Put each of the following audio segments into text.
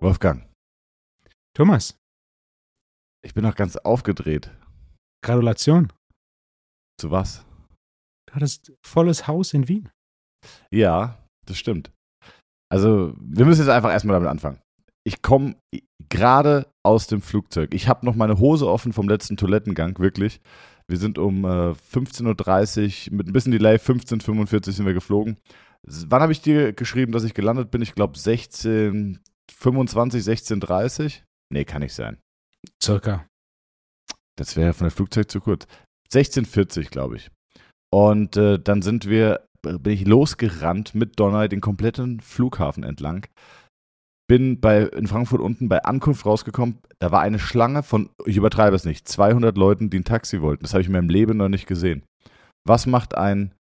Wolfgang, Thomas, ich bin noch ganz aufgedreht. Gratulation. Zu was? Du hattest volles Haus in Wien. Ja, das stimmt. Also, wir müssen jetzt einfach erstmal damit anfangen. Ich komme gerade aus dem Flugzeug. Ich habe noch meine Hose offen vom letzten Toilettengang, wirklich. Wir sind um äh, 15.30 Uhr, mit ein bisschen Delay, 15.45 Uhr sind wir geflogen. Wann habe ich dir geschrieben, dass ich gelandet bin? Ich glaube 16.25, 16.30 Nee, kann nicht sein. Circa. Das wäre von der Flugzeit zu kurz. 1640, glaube ich. Und äh, dann sind wir, äh, bin ich losgerannt mit Donner den kompletten Flughafen entlang. Bin bei, in Frankfurt unten bei Ankunft rausgekommen. Da war eine Schlange von, ich übertreibe es nicht, 200 Leuten, die ein Taxi wollten. Das habe ich in meinem Leben noch nicht gesehen. Was macht ein,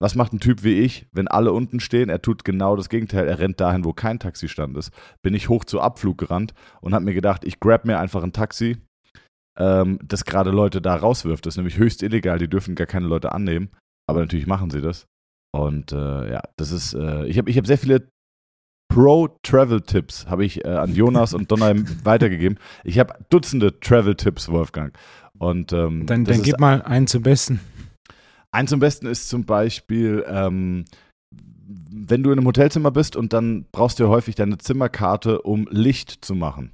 was macht ein Typ wie ich, wenn alle unten stehen? Er tut genau das Gegenteil. Er rennt dahin, wo kein Taxistand ist. Bin ich hoch zu Abflug gerannt und habe mir gedacht, ich grab mir einfach ein Taxi ähm, das gerade Leute da rauswirft. Das ist nämlich höchst illegal, die dürfen gar keine Leute annehmen. Aber natürlich machen sie das. Und äh, ja, das ist, äh, ich habe ich hab sehr viele Pro-Travel-Tipps, habe ich äh, an Jonas und Donner weitergegeben. Ich habe Dutzende Travel-Tipps, Wolfgang. Und ähm, Dann, dann gib mal einen zum Besten. Eins zum Besten ist zum Beispiel, ähm, wenn du in einem Hotelzimmer bist und dann brauchst du ja häufig deine Zimmerkarte, um Licht zu machen.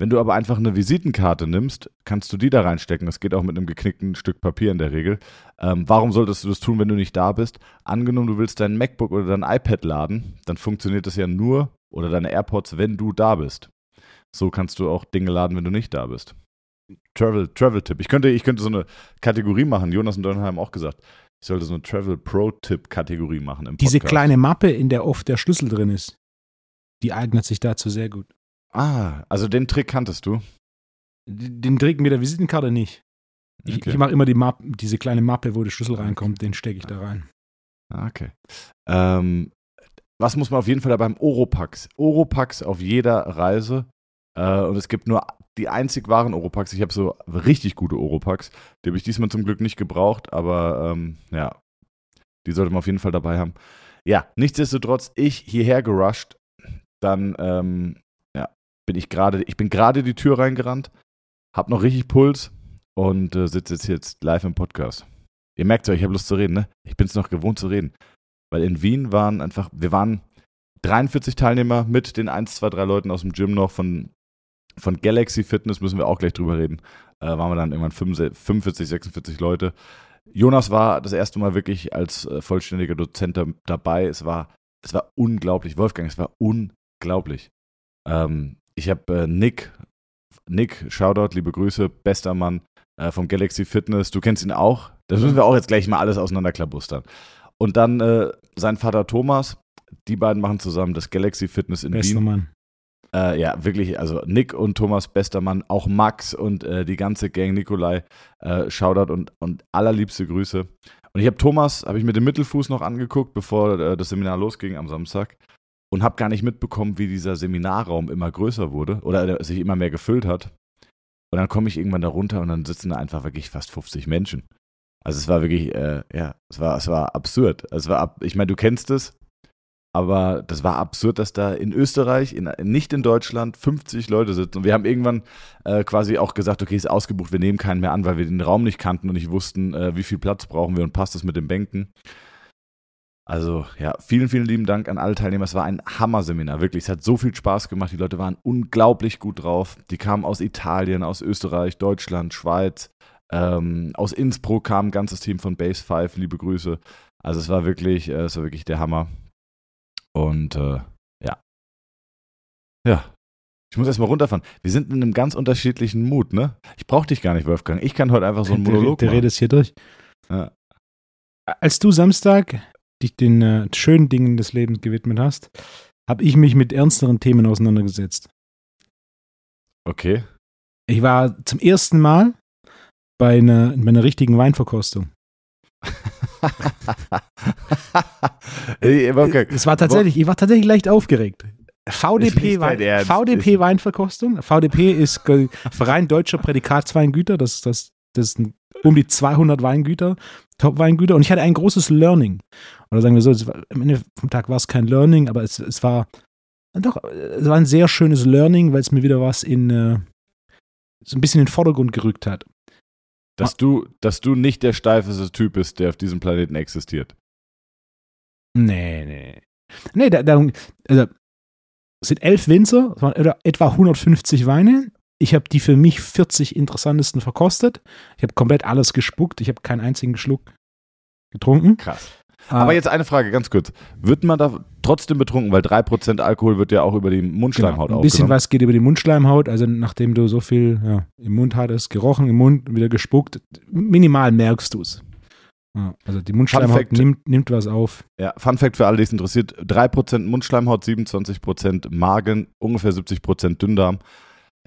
Wenn du aber einfach eine Visitenkarte nimmst, kannst du die da reinstecken. Das geht auch mit einem geknickten Stück Papier in der Regel. Ähm, warum solltest du das tun, wenn du nicht da bist? Angenommen, du willst dein MacBook oder dein iPad laden, dann funktioniert das ja nur oder deine AirPods, wenn du da bist. So kannst du auch Dinge laden, wenn du nicht da bist. Travel, Travel-Tipp. Ich könnte, ich könnte so eine Kategorie machen. Jonas und Donner haben auch gesagt, ich sollte so eine Travel-Pro-Tipp-Kategorie machen im Diese kleine Mappe, in der oft der Schlüssel drin ist, die eignet sich dazu sehr gut. Ah, also den Trick kanntest du. Den Trick mit der Visitenkarte nicht. Ich, Okay. ich mache immer die Mappe, diese kleine Mappe, wo der Schlüssel reinkommt, den stecke ich da rein. Ah, Okay. Ähm, was muss man auf jeden Fall da beim Oropax? Oropax auf jeder Reise. Äh, und es gibt nur die einzig wahren Oropax. Ich habe so richtig gute Oropax. Die habe ich diesmal zum Glück nicht gebraucht, aber ähm, ja, die sollte man auf jeden Fall dabei haben. Ja, nichtsdestotrotz, ich hierher gerusht, dann ähm, bin ich gerade, ich bin gerade die Tür reingerannt, hab noch richtig Puls und äh, sitze jetzt, jetzt live im Podcast. Ihr merkt ja, ich habe Lust zu reden, ne? Ich bin es noch gewohnt zu reden. Weil in Wien waren einfach, wir waren 43 Teilnehmer mit den 1, 2, 3 Leuten aus dem Gym noch von, von Galaxy Fitness, müssen wir auch gleich drüber reden. Äh, waren wir dann irgendwann 45, 46 Leute. Jonas war das erste Mal wirklich als äh, vollständiger Dozent da, dabei. Es war, es war unglaublich. Wolfgang, es war unglaublich. Ähm, ich habe äh, Nick, Nick, Shoutout, liebe Grüße, bester Mann äh, vom Galaxy Fitness. Du kennst ihn auch. Das müssen wir auch jetzt gleich mal alles auseinanderklabustern. Und dann äh, sein Vater Thomas. Die beiden machen zusammen das Galaxy Fitness in Bester Wien. Mann. Äh, ja, wirklich, also Nick und Thomas, bester Mann, auch Max und äh, die ganze Gang, Nikolai, äh, Shoutout und, und allerliebste Grüße. Und ich habe Thomas, habe ich mit dem Mittelfuß noch angeguckt, bevor äh, das Seminar losging am Samstag und habe gar nicht mitbekommen, wie dieser Seminarraum immer größer wurde oder sich immer mehr gefüllt hat. Und dann komme ich irgendwann da runter und dann sitzen da einfach wirklich fast 50 Menschen. Also es war wirklich, äh, ja, es war, es war absurd. Es war ab, ich meine, du kennst es, aber das war absurd, dass da in Österreich, in, nicht in Deutschland, 50 Leute sitzen. Und wir haben irgendwann äh, quasi auch gesagt, okay, ist ausgebucht, wir nehmen keinen mehr an, weil wir den Raum nicht kannten und nicht wussten, äh, wie viel Platz brauchen wir und passt es mit den Bänken. Also ja, vielen, vielen lieben Dank an alle Teilnehmer. Es war ein Hammer-Seminar, wirklich. Es hat so viel Spaß gemacht. Die Leute waren unglaublich gut drauf. Die kamen aus Italien, aus Österreich, Deutschland, Schweiz. Ähm, aus Innsbruck kam ein ganzes Team von Base 5. Liebe Grüße. Also es war wirklich, äh, es war wirklich der Hammer. Und äh, ja. Ja. Ich muss erstmal runterfahren. Wir sind in einem ganz unterschiedlichen Mut, ne? Ich brauche dich gar nicht, Wolfgang. Ich kann heute einfach so einen Der- Monolog Der machen. redest hier durch. Ja. Als du Samstag dich den äh, schönen Dingen des Lebens gewidmet hast, habe ich mich mit ernsteren Themen auseinandergesetzt. Okay. Ich war zum ersten Mal bei einer, bei einer richtigen Weinverkostung. Es war tatsächlich, ich war tatsächlich leicht aufgeregt. VDP, Wein. VDP Weinverkostung. VDP ist Verein Deutscher Prädikatsweingüter. Das das Das sind um die 200 Weingüter, Top-Weingüter. Und ich hatte ein großes Learning. Oder sagen wir so, war, am Ende vom Tag war es kein Learning, aber es, es war doch, es war ein sehr schönes Learning, weil es mir wieder was in äh, so ein bisschen in den Vordergrund gerückt hat. Dass du, dass du nicht der steifeste Typ bist, der auf diesem Planeten existiert. Nee, nee. Nee, da, da also, es sind elf Winzer, es waren etwa 150 Weine. Ich habe die für mich 40 interessantesten verkostet. Ich habe komplett alles gespuckt. Ich habe keinen einzigen Schluck getrunken. Krass. Aber jetzt eine Frage, ganz kurz. Wird man da trotzdem betrunken? Weil 3% Alkohol wird ja auch über die Mundschleimhaut genau, Ein bisschen was geht über die Mundschleimhaut. Also nachdem du so viel ja, im Mund hattest, gerochen im Mund, wieder gespuckt, minimal merkst du es. Ja, also die Mundschleimhaut nimmt, nimmt was auf. Ja, Fun Fact für alle, die es interessiert: 3% Mundschleimhaut, 27% Magen, ungefähr 70% Dünndarm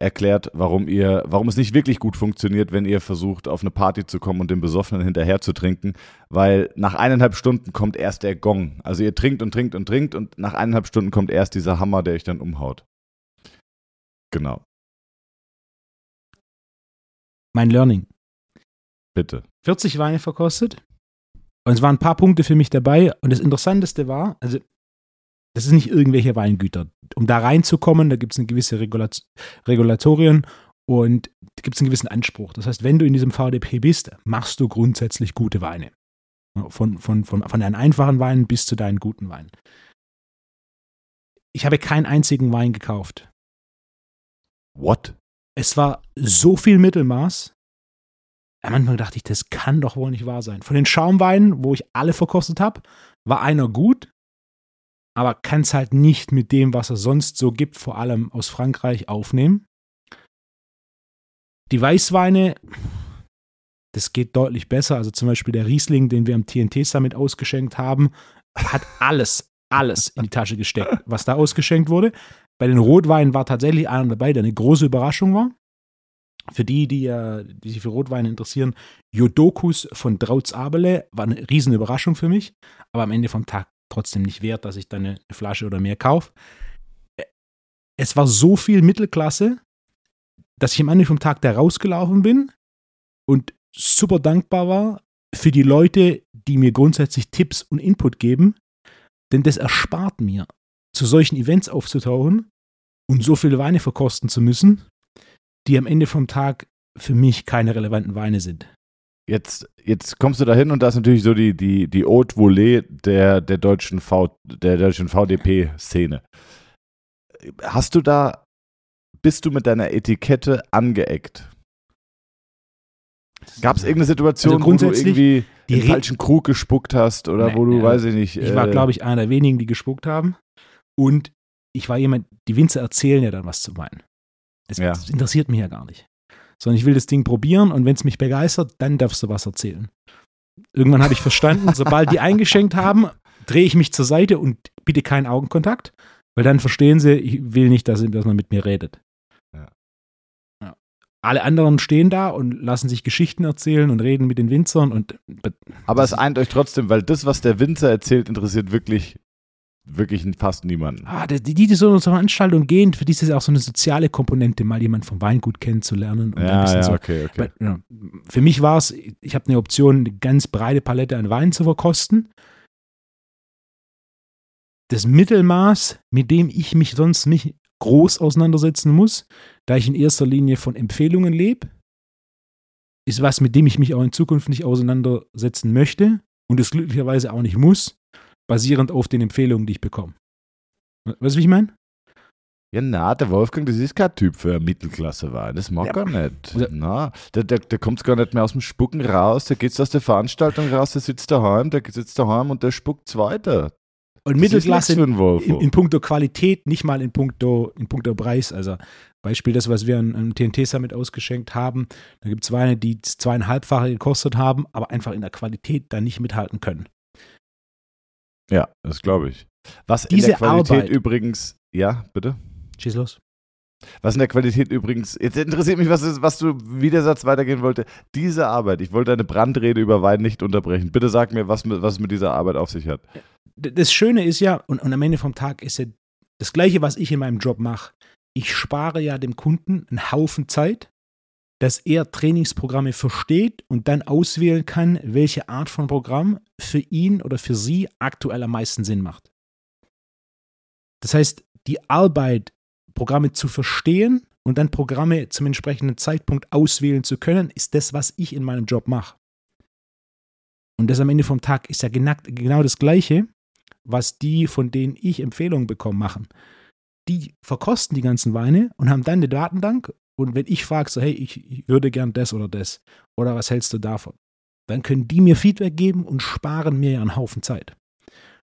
erklärt, warum ihr, warum es nicht wirklich gut funktioniert, wenn ihr versucht, auf eine Party zu kommen und den Besoffenen hinterher zu trinken, weil nach eineinhalb Stunden kommt erst der Gong. Also ihr trinkt und trinkt und trinkt und nach eineinhalb Stunden kommt erst dieser Hammer, der euch dann umhaut. Genau. Mein Learning. Bitte. 40 Weine verkostet. Und es waren ein paar Punkte für mich dabei. Und das Interessanteste war, also das ist nicht irgendwelche Weingüter. Um da reinzukommen, da gibt es eine gewisse Regulat Regulatorien und da gibt es einen gewissen Anspruch. Das heißt, wenn du in diesem VDP bist, machst du grundsätzlich gute Weine. Von, von, von, von deinen einfachen Weinen bis zu deinen guten Weinen. Ich habe keinen einzigen Wein gekauft. What? Es war so viel Mittelmaß. Am Anfang dachte ich, das kann doch wohl nicht wahr sein. Von den Schaumweinen, wo ich alle verkostet habe, war einer gut, aber kann es halt nicht mit dem, was es sonst so gibt, vor allem aus Frankreich, aufnehmen. Die Weißweine, das geht deutlich besser. Also zum Beispiel der Riesling, den wir am TNT Summit ausgeschenkt haben, hat alles, alles in die Tasche gesteckt, was da ausgeschenkt wurde. Bei den Rotweinen war tatsächlich einer dabei, der eine große Überraschung war. Für die, die, die sich für Rotweine interessieren, Jodokus von Drautz Abele war eine riesen Überraschung für mich. Aber am Ende vom Tag trotzdem nicht wert, dass ich dann eine Flasche oder mehr kaufe. Es war so viel Mittelklasse, dass ich am Ende vom Tag da rausgelaufen bin und super dankbar war für die Leute, die mir grundsätzlich Tipps und Input geben, denn das erspart mir, zu solchen Events aufzutauchen und so viele Weine verkosten zu müssen, die am Ende vom Tag für mich keine relevanten Weine sind. Jetzt, jetzt kommst du da hin und da ist natürlich so die, die, die Haute Volée der, der deutschen v, der deutschen VDP-Szene. Hast du da, bist du mit deiner Etikette angeeckt? Gab es irgendeine Situation, also wo du irgendwie den falschen Krug gespuckt hast oder nee, wo du, ja, weiß ich nicht. Ich war, äh, glaube ich, einer der wenigen, die gespuckt haben. Und ich war jemand, die Winzer erzählen ja dann was zu meinen. Das, ja. das interessiert mich ja gar nicht sondern ich will das Ding probieren und wenn es mich begeistert, dann darfst du was erzählen. Irgendwann habe ich verstanden, sobald die eingeschenkt haben, drehe ich mich zur Seite und biete keinen Augenkontakt, weil dann verstehen sie, ich will nicht, dass, dass man mit mir redet. Ja. Ja. Alle anderen stehen da und lassen sich Geschichten erzählen und reden mit den Winzern und. Aber es eint euch trotzdem, weil das, was der Winzer erzählt, interessiert wirklich wirklich fast niemanden. Ah, die, die, die so eine Veranstaltung gehen, für die ist es auch so eine soziale Komponente, mal jemanden vom Weingut kennenzulernen. ja, ja, so. okay, okay. Weil, ja, für mich war es, ich habe eine Option, eine ganz breite Palette an Wein zu verkosten. Das Mittelmaß, mit dem ich mich sonst nicht groß auseinandersetzen muss, da ich in erster Linie von Empfehlungen lebe, ist was, mit dem ich mich auch in Zukunft nicht auseinandersetzen möchte und es glücklicherweise auch nicht muss basierend auf den Empfehlungen, die ich bekomme. Weißt du, wie ich meine? Ja, na, der Wolfgang, das ist kein Typ für Mittelklasse Wein. Das mag ja. er nicht. Na, der, der, der kommt gar nicht mehr aus dem Spucken raus. Der geht aus der Veranstaltung raus, der sitzt daheim, der sitzt daheim und der spuckt weiter. Und das Mittelklasse in, in, in, puncto Qualität, nicht mal in puncto, in puncto Preis. Also Beispiel das, was wir am TNT Summit ausgeschenkt haben. Da gibt es Weine, die zweieinhalbfache gekostet haben, aber einfach in der Qualität da nicht mithalten können. Ja, das glaube ich. Was Diese in der Qualität Arbeit, übrigens, ja, bitte? Schieß los. Was in der Qualität übrigens, jetzt interessiert mich, was, was du, wie der Satz weitergehen wollte. Diese Arbeit, ich wollte eine Brandrede über Wein nicht unterbrechen. Bitte sag mir, was, was mit dieser Arbeit auf sich hat. Das Schöne ist ja, und, und am Ende vom Tag ist ja das Gleiche, was ich in meinem Job mache. Ich spare ja dem Kunden einen Haufen Zeit, dass er Trainingsprogramme versteht und dann auswählen kann, welche Art von Programm für ihn oder für sie aktuell am meisten Sinn macht. Das heißt, die Arbeit, Programme zu verstehen und dann Programme zum entsprechenden Zeitpunkt auswählen zu können, ist das, was ich in meinem Job mache. Und das am Ende vom Tag ist ja genau das Gleiche, was die, von denen ich Empfehlungen bekomme, machen. Die verkosten die ganzen Weine und haben dann eine Datenbank. Und wenn ich frage, so, hey, ich würde gern das oder das, oder was hältst du davon? Dann können die mir Feedback geben und sparen mir ja einen Haufen Zeit.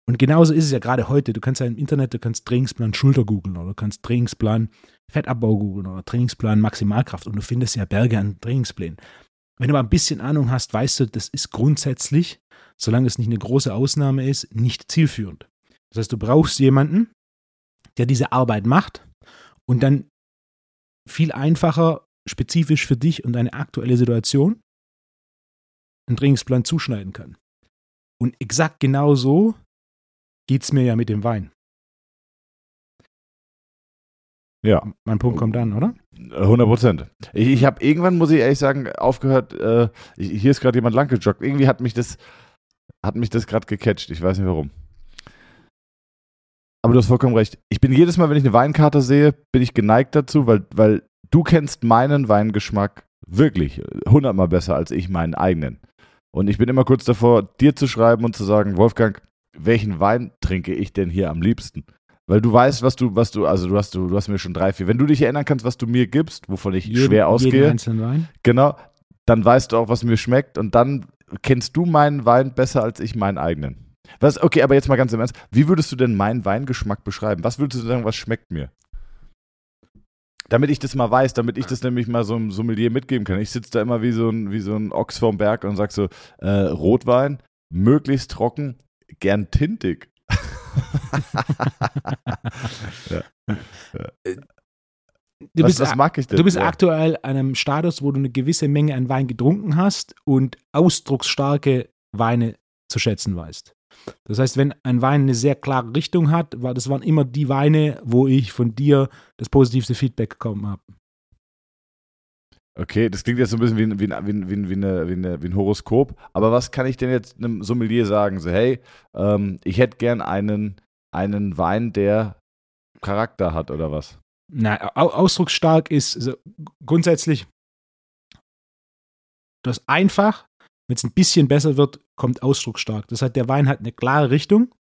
Und genauso ist es ja gerade heute. Du kannst ja im Internet, du kannst Trainingsplan Schulter googeln oder du kannst Trainingsplan Fettabbau googeln oder Trainingsplan Maximalkraft und du findest ja Berge an Trainingsplänen. Wenn du mal ein bisschen Ahnung hast, weißt du, das ist grundsätzlich, solange es nicht eine große Ausnahme ist, nicht zielführend. Das heißt, du brauchst jemanden, der diese Arbeit macht und dann viel einfacher, spezifisch für dich und deine aktuelle Situation einen Trainingsplan zuschneiden kann. Und exakt genauso geht es mir ja mit dem Wein. Ja. Mein Punkt kommt dann, oder? 100 Prozent. Ich, ich habe irgendwann, muss ich ehrlich sagen, aufgehört, äh, hier ist gerade jemand langgejoggt. Irgendwie hat mich das, hat mich das gerade gecatcht. Ich weiß nicht warum. Aber du hast vollkommen recht. Ich bin jedes Mal, wenn ich eine Weinkarte sehe, bin ich geneigt dazu, weil, weil du kennst meinen Weingeschmack wirklich hundertmal besser als ich meinen eigenen. Und ich bin immer kurz davor, dir zu schreiben und zu sagen, Wolfgang, welchen Wein trinke ich denn hier am liebsten? Weil du weißt, was du, was du, also du hast, du, du hast mir schon drei, vier. Wenn du dich erinnern kannst, was du mir gibst, wovon ich jeden, schwer ausgehe, jeden einzelnen Wein. genau, dann weißt du auch, was mir schmeckt und dann kennst du meinen Wein besser als ich meinen eigenen. Was, okay, aber jetzt mal ganz im Ernst, wie würdest du denn meinen Weingeschmack beschreiben? Was würdest du sagen, was schmeckt mir? Damit ich das mal weiß, damit ich das nämlich mal so einem Sommelier mitgeben kann. Ich sitze da immer wie so ein, wie so ein Ochs vorm Berg und sag so, äh, Rotwein, möglichst trocken, gern tintig. ja. Du was, bist, was mag ich denn? Du bist ja. aktuell an einem Status, wo du eine gewisse Menge an Wein getrunken hast und ausdrucksstarke Weine zu schätzen weißt. Das heißt, wenn ein Wein eine sehr klare Richtung hat, war, das waren immer die Weine, wo ich von dir das positivste Feedback bekommen habe. Okay, das klingt jetzt so ein bisschen wie, wie, wie, wie, wie, eine, wie, eine, wie ein Horoskop. Aber was kann ich denn jetzt einem Sommelier sagen? So, hey, ähm, ich hätte gern einen, einen Wein, der Charakter hat oder was? Na, ausdrucksstark ist also grundsätzlich das einfach. Wenn es ein bisschen besser wird, kommt ausdrucksstark. Das heißt, der Wein hat eine klare Richtung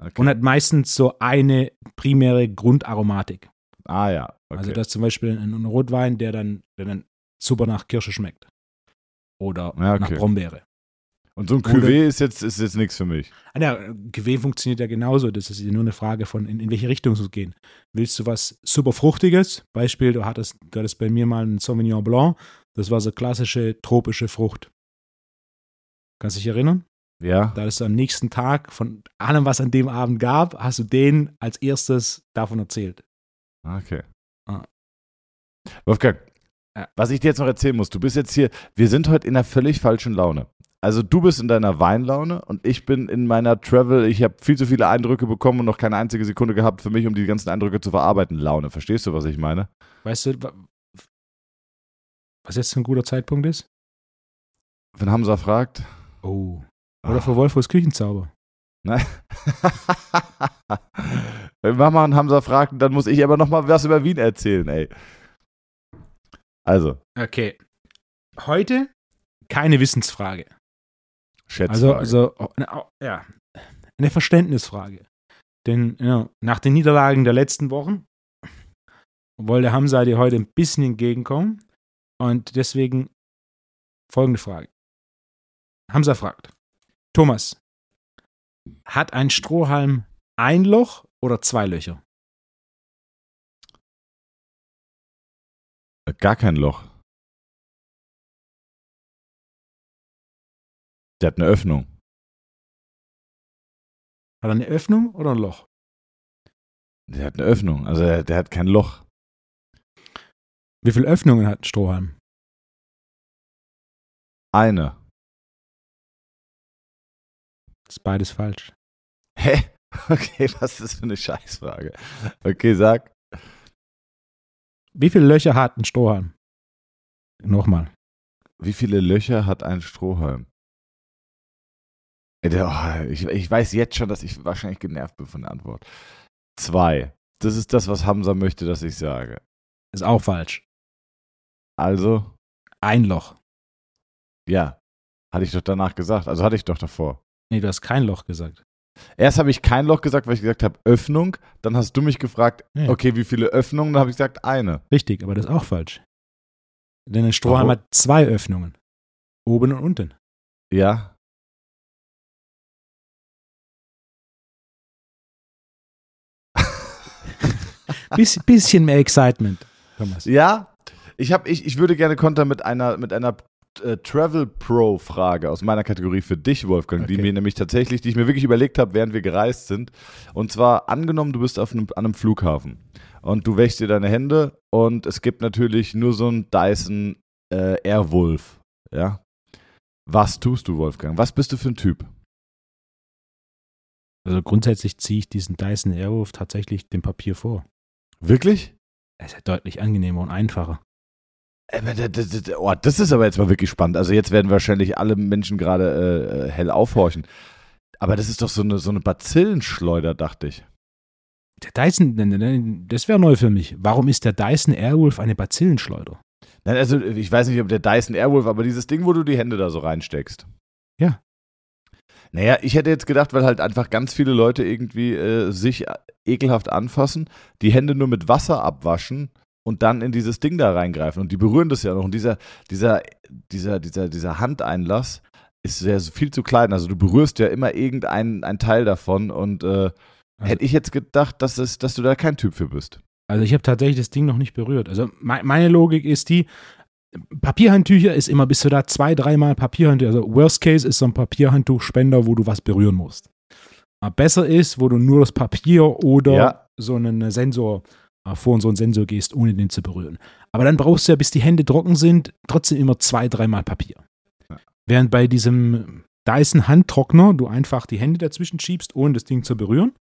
okay. und hat meistens so eine primäre Grundaromatik. Ah ja. Okay. Also das ist zum Beispiel ein Rotwein, der dann, der dann super nach Kirsche schmeckt. Oder ja, okay. nach Brombeere. Und so ein Cuvée ist jetzt, ist jetzt nichts für mich. Ah, ja, Cuvée funktioniert ja genauso. Das ist nur eine Frage von, in, in welche Richtung es gehen. Willst du was super Fruchtiges? Beispiel, du hattest, du hattest bei mir mal einen Sauvignon Blanc. Das war so klassische tropische Frucht. Kannst du dich erinnern? Ja. Da hast du am nächsten Tag von allem, was an dem Abend gab, hast du denen als erstes davon erzählt. Okay. Ah. Wolfgang, was ich dir jetzt noch erzählen muss, du bist jetzt hier, wir sind heute in einer völlig falschen Laune. Also du bist in deiner Weinlaune und ich bin in meiner Travel, ich habe viel zu viele Eindrücke bekommen und noch keine einzige Sekunde gehabt für mich, um die ganzen Eindrücke zu verarbeiten. Laune, verstehst du, was ich meine? Weißt du, was jetzt ein guter Zeitpunkt ist? Wenn Hamza fragt. Oh. Oder für Wolfos Küchenzauber. Nein. Wenn Mama und Hamza fragt, dann muss ich aber noch mal was über Wien erzählen, ey. Also. Okay. Heute keine Wissensfrage. Schätzfrage. Also, also ja, eine Verständnisfrage. Denn ja, nach den Niederlagen der letzten Wochen wollte Hamza dir heute ein bisschen entgegenkommen. Und deswegen folgende Frage. Hamza fragt: Thomas, hat ein Strohhalm ein Loch oder zwei Löcher? Gar kein Loch. Der hat eine Öffnung. Hat er eine Öffnung oder ein Loch? Der hat eine Öffnung, also der, der hat kein Loch. Wie viele Öffnungen hat ein Strohhalm? Eine. Ist beides falsch. Hä? Okay, was ist das für eine Scheißfrage? Okay, sag. Wie viele Löcher hat ein Strohhalm? Nochmal. Wie viele Löcher hat ein Strohhalm? Äh, oh, Ich, ich weiß jetzt schon, dass ich wahrscheinlich genervt bin von der Antwort. Zwei. Das ist das, was Hamza möchte, dass ich sage. Ist auch falsch. Also, Ein Loch. ja. Hatte ich doch danach gesagt. Also hatte ich doch davor. Nee, du hast kein Loch gesagt. Erst habe ich kein Loch gesagt, weil ich gesagt habe Öffnung. Dann hast du mich gefragt, Ja. okay, wie viele Öffnungen? Dann habe ich gesagt eine. Richtig, aber das ist auch falsch. Denn ein Strohhalm Warum? hat zwei Öffnungen. Oben und unten. Ja. Biss, bisschen mehr Excitement, Thomas. Ja, ich, hab, ich, ich würde gerne kontern mit einer, mit einer äh, Travel Pro Frage aus meiner Kategorie für dich, Wolfgang, die Okay. mir nämlich tatsächlich, die ich mir wirklich überlegt habe, während wir gereist sind. Und zwar angenommen, du bist auf einem, an einem Flughafen und du wäschst dir deine Hände und es gibt natürlich nur so einen Dyson äh, Airwolf. Ja. Was tust du, Wolfgang? Was bist du für ein Typ? Also grundsätzlich ziehe ich diesen Dyson Airwolf tatsächlich dem Papier vor. Wirklich? Er ist ja deutlich angenehmer und einfacher. Oh, das ist aber jetzt mal wirklich spannend. Also jetzt werden wahrscheinlich alle Menschen gerade äh, hell aufhorchen. Aber das ist doch so eine, so eine Bazillenschleuder, dachte ich. Der Dyson, ne, ne, ne, das wäre neu für mich. Warum ist der Dyson Airwolf eine Bazillenschleuder? Nein, also ich weiß nicht, ob der Dyson Airwolf, aber dieses Ding, wo du die Hände da so reinsteckst. Ja. Naja, ich hätte jetzt gedacht, weil halt einfach ganz viele Leute irgendwie äh, sich ekelhaft anfassen, die Hände nur mit Wasser abwaschen und dann in dieses Ding da reingreifen. Und die berühren das ja noch. Und dieser, dieser, dieser, dieser, dieser Handeinlass ist sehr viel zu klein. Also du berührst ja immer irgendein ein Teil davon und äh, Also- hätte ich jetzt gedacht, dass, es, dass du da kein Typ für bist. Also ich habe tatsächlich das Ding noch nicht berührt. Also me meine Logik ist die, Papierhandtücher ist immer bis du da zwei, dreimal Papierhandtücher. Also Worst Case ist so ein Papierhandtuchspender, wo du was berühren musst. Aber besser ist, wo du nur das Papier oder Ja. so einen Sensor vor so einen Sensor gehst, ohne den zu berühren. Aber dann brauchst du ja, bis die Hände trocken sind, trotzdem immer zwei, dreimal Papier. Ja. Während bei diesem Dyson Handtrockner du einfach die Hände dazwischen schiebst, ohne das Ding zu berühren.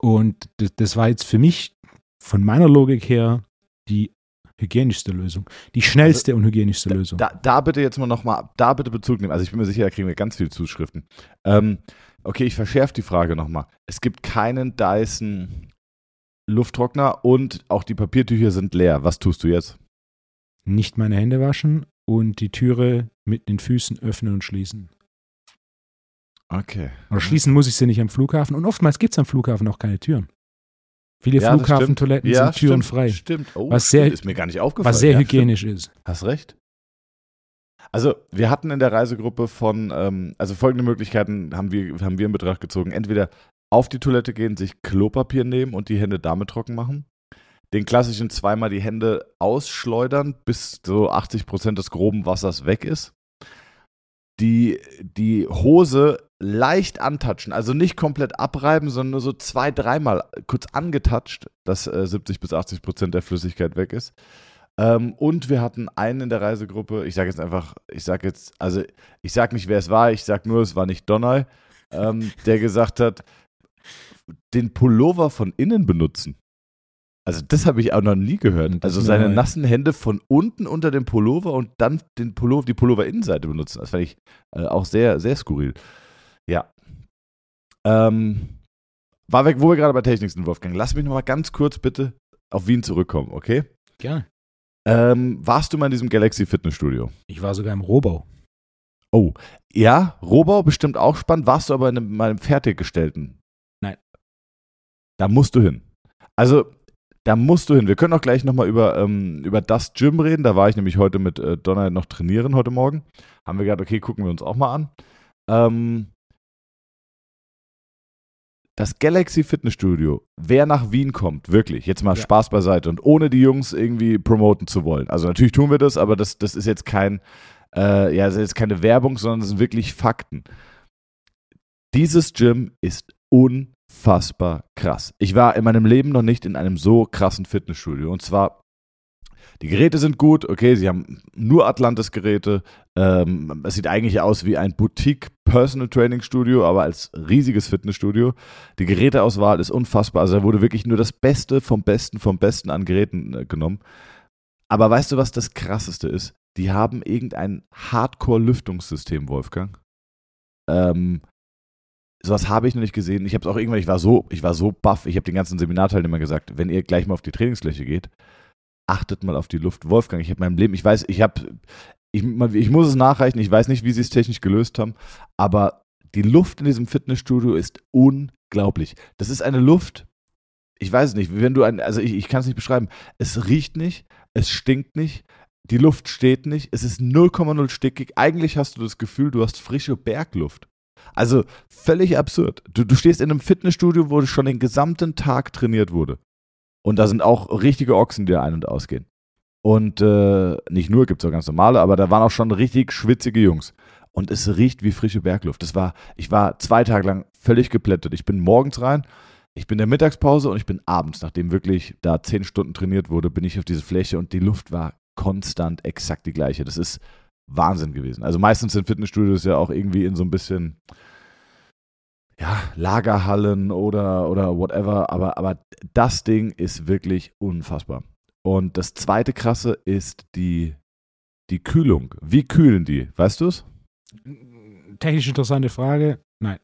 Und das, das war jetzt für mich von meiner Logik her die hygienischste Lösung. Die schnellste und hygienischste Lösung. Da, da bitte jetzt mal nochmal, da bitte Bezug nehmen. Also ich bin mir sicher, da kriegen wir ganz viele Zuschriften. Ähm, okay, ich verschärfe die Frage nochmal. Es gibt keinen Dyson Lufttrockner und auch die Papiertücher sind leer. Was tust du jetzt? Nicht meine Hände waschen und die Türe mit den Füßen öffnen und schließen. Okay. Oder schließen muss ich sie nicht am Flughafen. Und oftmals gibt es am Flughafen auch keine Türen. Viele Ja, Flughafentoiletten Ja, sind türen stimmt. Oh, Was stimmt. sehr- ist mir gar nicht aufgefallen. was sehr ja, hygienisch ist. Stimmt. Hast recht. Also, wir hatten in der Reisegruppe von, ähm, also folgende Möglichkeiten haben wir, haben wir in Betracht gezogen. Entweder auf die Toilette gehen, sich Klopapier nehmen und die Hände damit trocken machen. Den klassischen zweimal die Hände ausschleudern, bis so 80% des groben Wassers weg ist. Die, die Hose leicht antatschen, also nicht komplett abreiben, sondern nur so zwei, dreimal kurz angetatscht, dass äh, 70 bis 80 Prozent der Flüssigkeit weg ist. Ähm, und wir hatten einen in der Reisegruppe, ich sage jetzt einfach, ich sage jetzt, also ich sage nicht, wer es war, ich sage nur, es war nicht Donner, ähm, der gesagt hat, den Pullover von innen benutzen. Also das habe ich auch noch nie gehört. Das Also seine nassen Hände von unten unter dem Pullover und dann den Pullover, die Pullover-Innenseite benutzen. Das fand ich äh, auch sehr, sehr skurril. Ja. Ähm, war weg, wo wir gerade bei Technik sind, Wolfgang. Lass mich noch mal ganz kurz bitte auf Wien zurückkommen, okay? Gerne. Ähm, warst du mal in diesem Galaxy Fitnessstudio? Ich war sogar im Rohbau. Oh, ja, Rohbau bestimmt auch spannend. Warst du aber in einem, im fertiggestellten? Da musst du hin. Also, da musst du hin. Wir können auch gleich nochmal über, ähm, über das Gym reden. Da war ich nämlich heute mit äh, Donner noch trainieren heute Morgen. Haben wir gedacht, okay, gucken wir uns auch mal an. Ähm, das Galaxy Fitnessstudio, wer nach Wien kommt, wirklich, jetzt mal Ja. Spaß beiseite und ohne die Jungs irgendwie promoten zu wollen. Also natürlich tun wir das, aber das, das ist jetzt kein, äh, ja, das ist jetzt keine Werbung, sondern das sind wirklich Fakten. Dieses Gym ist unfassbar krass. Ich war in meinem Leben noch nicht in einem so krassen Fitnessstudio. Und zwar, die Geräte sind gut, okay, sie haben nur Atlantis-Geräte. Ähm, es sieht eigentlich aus wie ein Boutique-Personal-Training-Studio, aber als riesiges Fitnessstudio. Die Geräteauswahl ist unfassbar. Also da wurde wirklich nur das Beste vom Besten vom Besten an Geräten äh, genommen. Aber weißt du, was das Krasseste ist? die haben irgendein Hardcore-Lüftungssystem, Wolfgang. Ähm, sowas habe ich noch nicht gesehen. Ich habe es auch irgendwann, ich war so, ich war so baff, ich habe den ganzen Seminarteilnehmern gesagt, wenn ihr gleich mal auf die Trainingsfläche geht, achtet mal auf die Luft. Wolfgang, ich habe meinem Leben, ich weiß, ich habe, ich, ich muss es nachreichen, ich weiß nicht, wie sie es technisch gelöst haben, aber die Luft in diesem Fitnessstudio ist unglaublich. Das ist eine Luft, ich weiß es nicht, wenn du ein, also ich, ich kann es nicht beschreiben, es riecht nicht, es stinkt nicht, die Luft steht nicht, es ist 0,0 stickig. Eigentlich hast du das Gefühl, du hast frische Bergluft. Also völlig absurd. Du, du stehst in einem Fitnessstudio, wo schon den gesamten Tag trainiert wurde. Und da sind auch richtige Ochsen, die da ein- und ausgehen. Und äh, nicht nur, gibt es auch ganz normale, aber da waren auch schon richtig schwitzige Jungs. Und es riecht wie frische Bergluft. Das war, ich war zwei Tage lang völlig geplättet. Ich bin morgens rein, ich bin in der Mittagspause und ich bin abends, nachdem wirklich da zehn Stunden trainiert wurde, bin ich auf diese Fläche und die Luft war konstant exakt die gleiche. Das ist Wahnsinn gewesen. Also meistens sind Fitnessstudios ja auch irgendwie in so ein bisschen ja, Lagerhallen oder, oder whatever, aber, aber das Ding ist wirklich unfassbar. Und das zweite krasse ist die, die Kühlung. Wie kühlen die? Weißt du es? Technisch interessante Frage. Nein.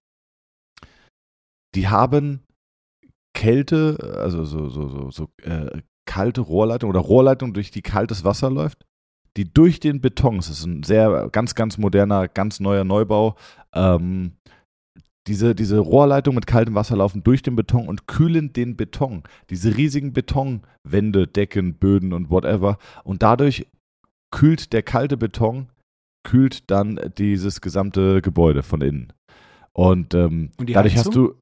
Die haben Kälte, also so, so, so, so äh, kalte Rohrleitung oder Rohrleitung, durch die kaltes Wasser läuft, die durch den Beton, es ist ein sehr, ganz, ganz moderner, ganz neuer Neubau, ähm, diese, diese Rohrleitung mit kaltem Wasser laufen durch den Beton und kühlen den Beton. Diese riesigen Betonwände, Decken, Böden und whatever. Und dadurch kühlt der kalte Beton, kühlt dann dieses gesamte Gebäude von innen. Und, ähm, Und dadurch Heizung? hast du,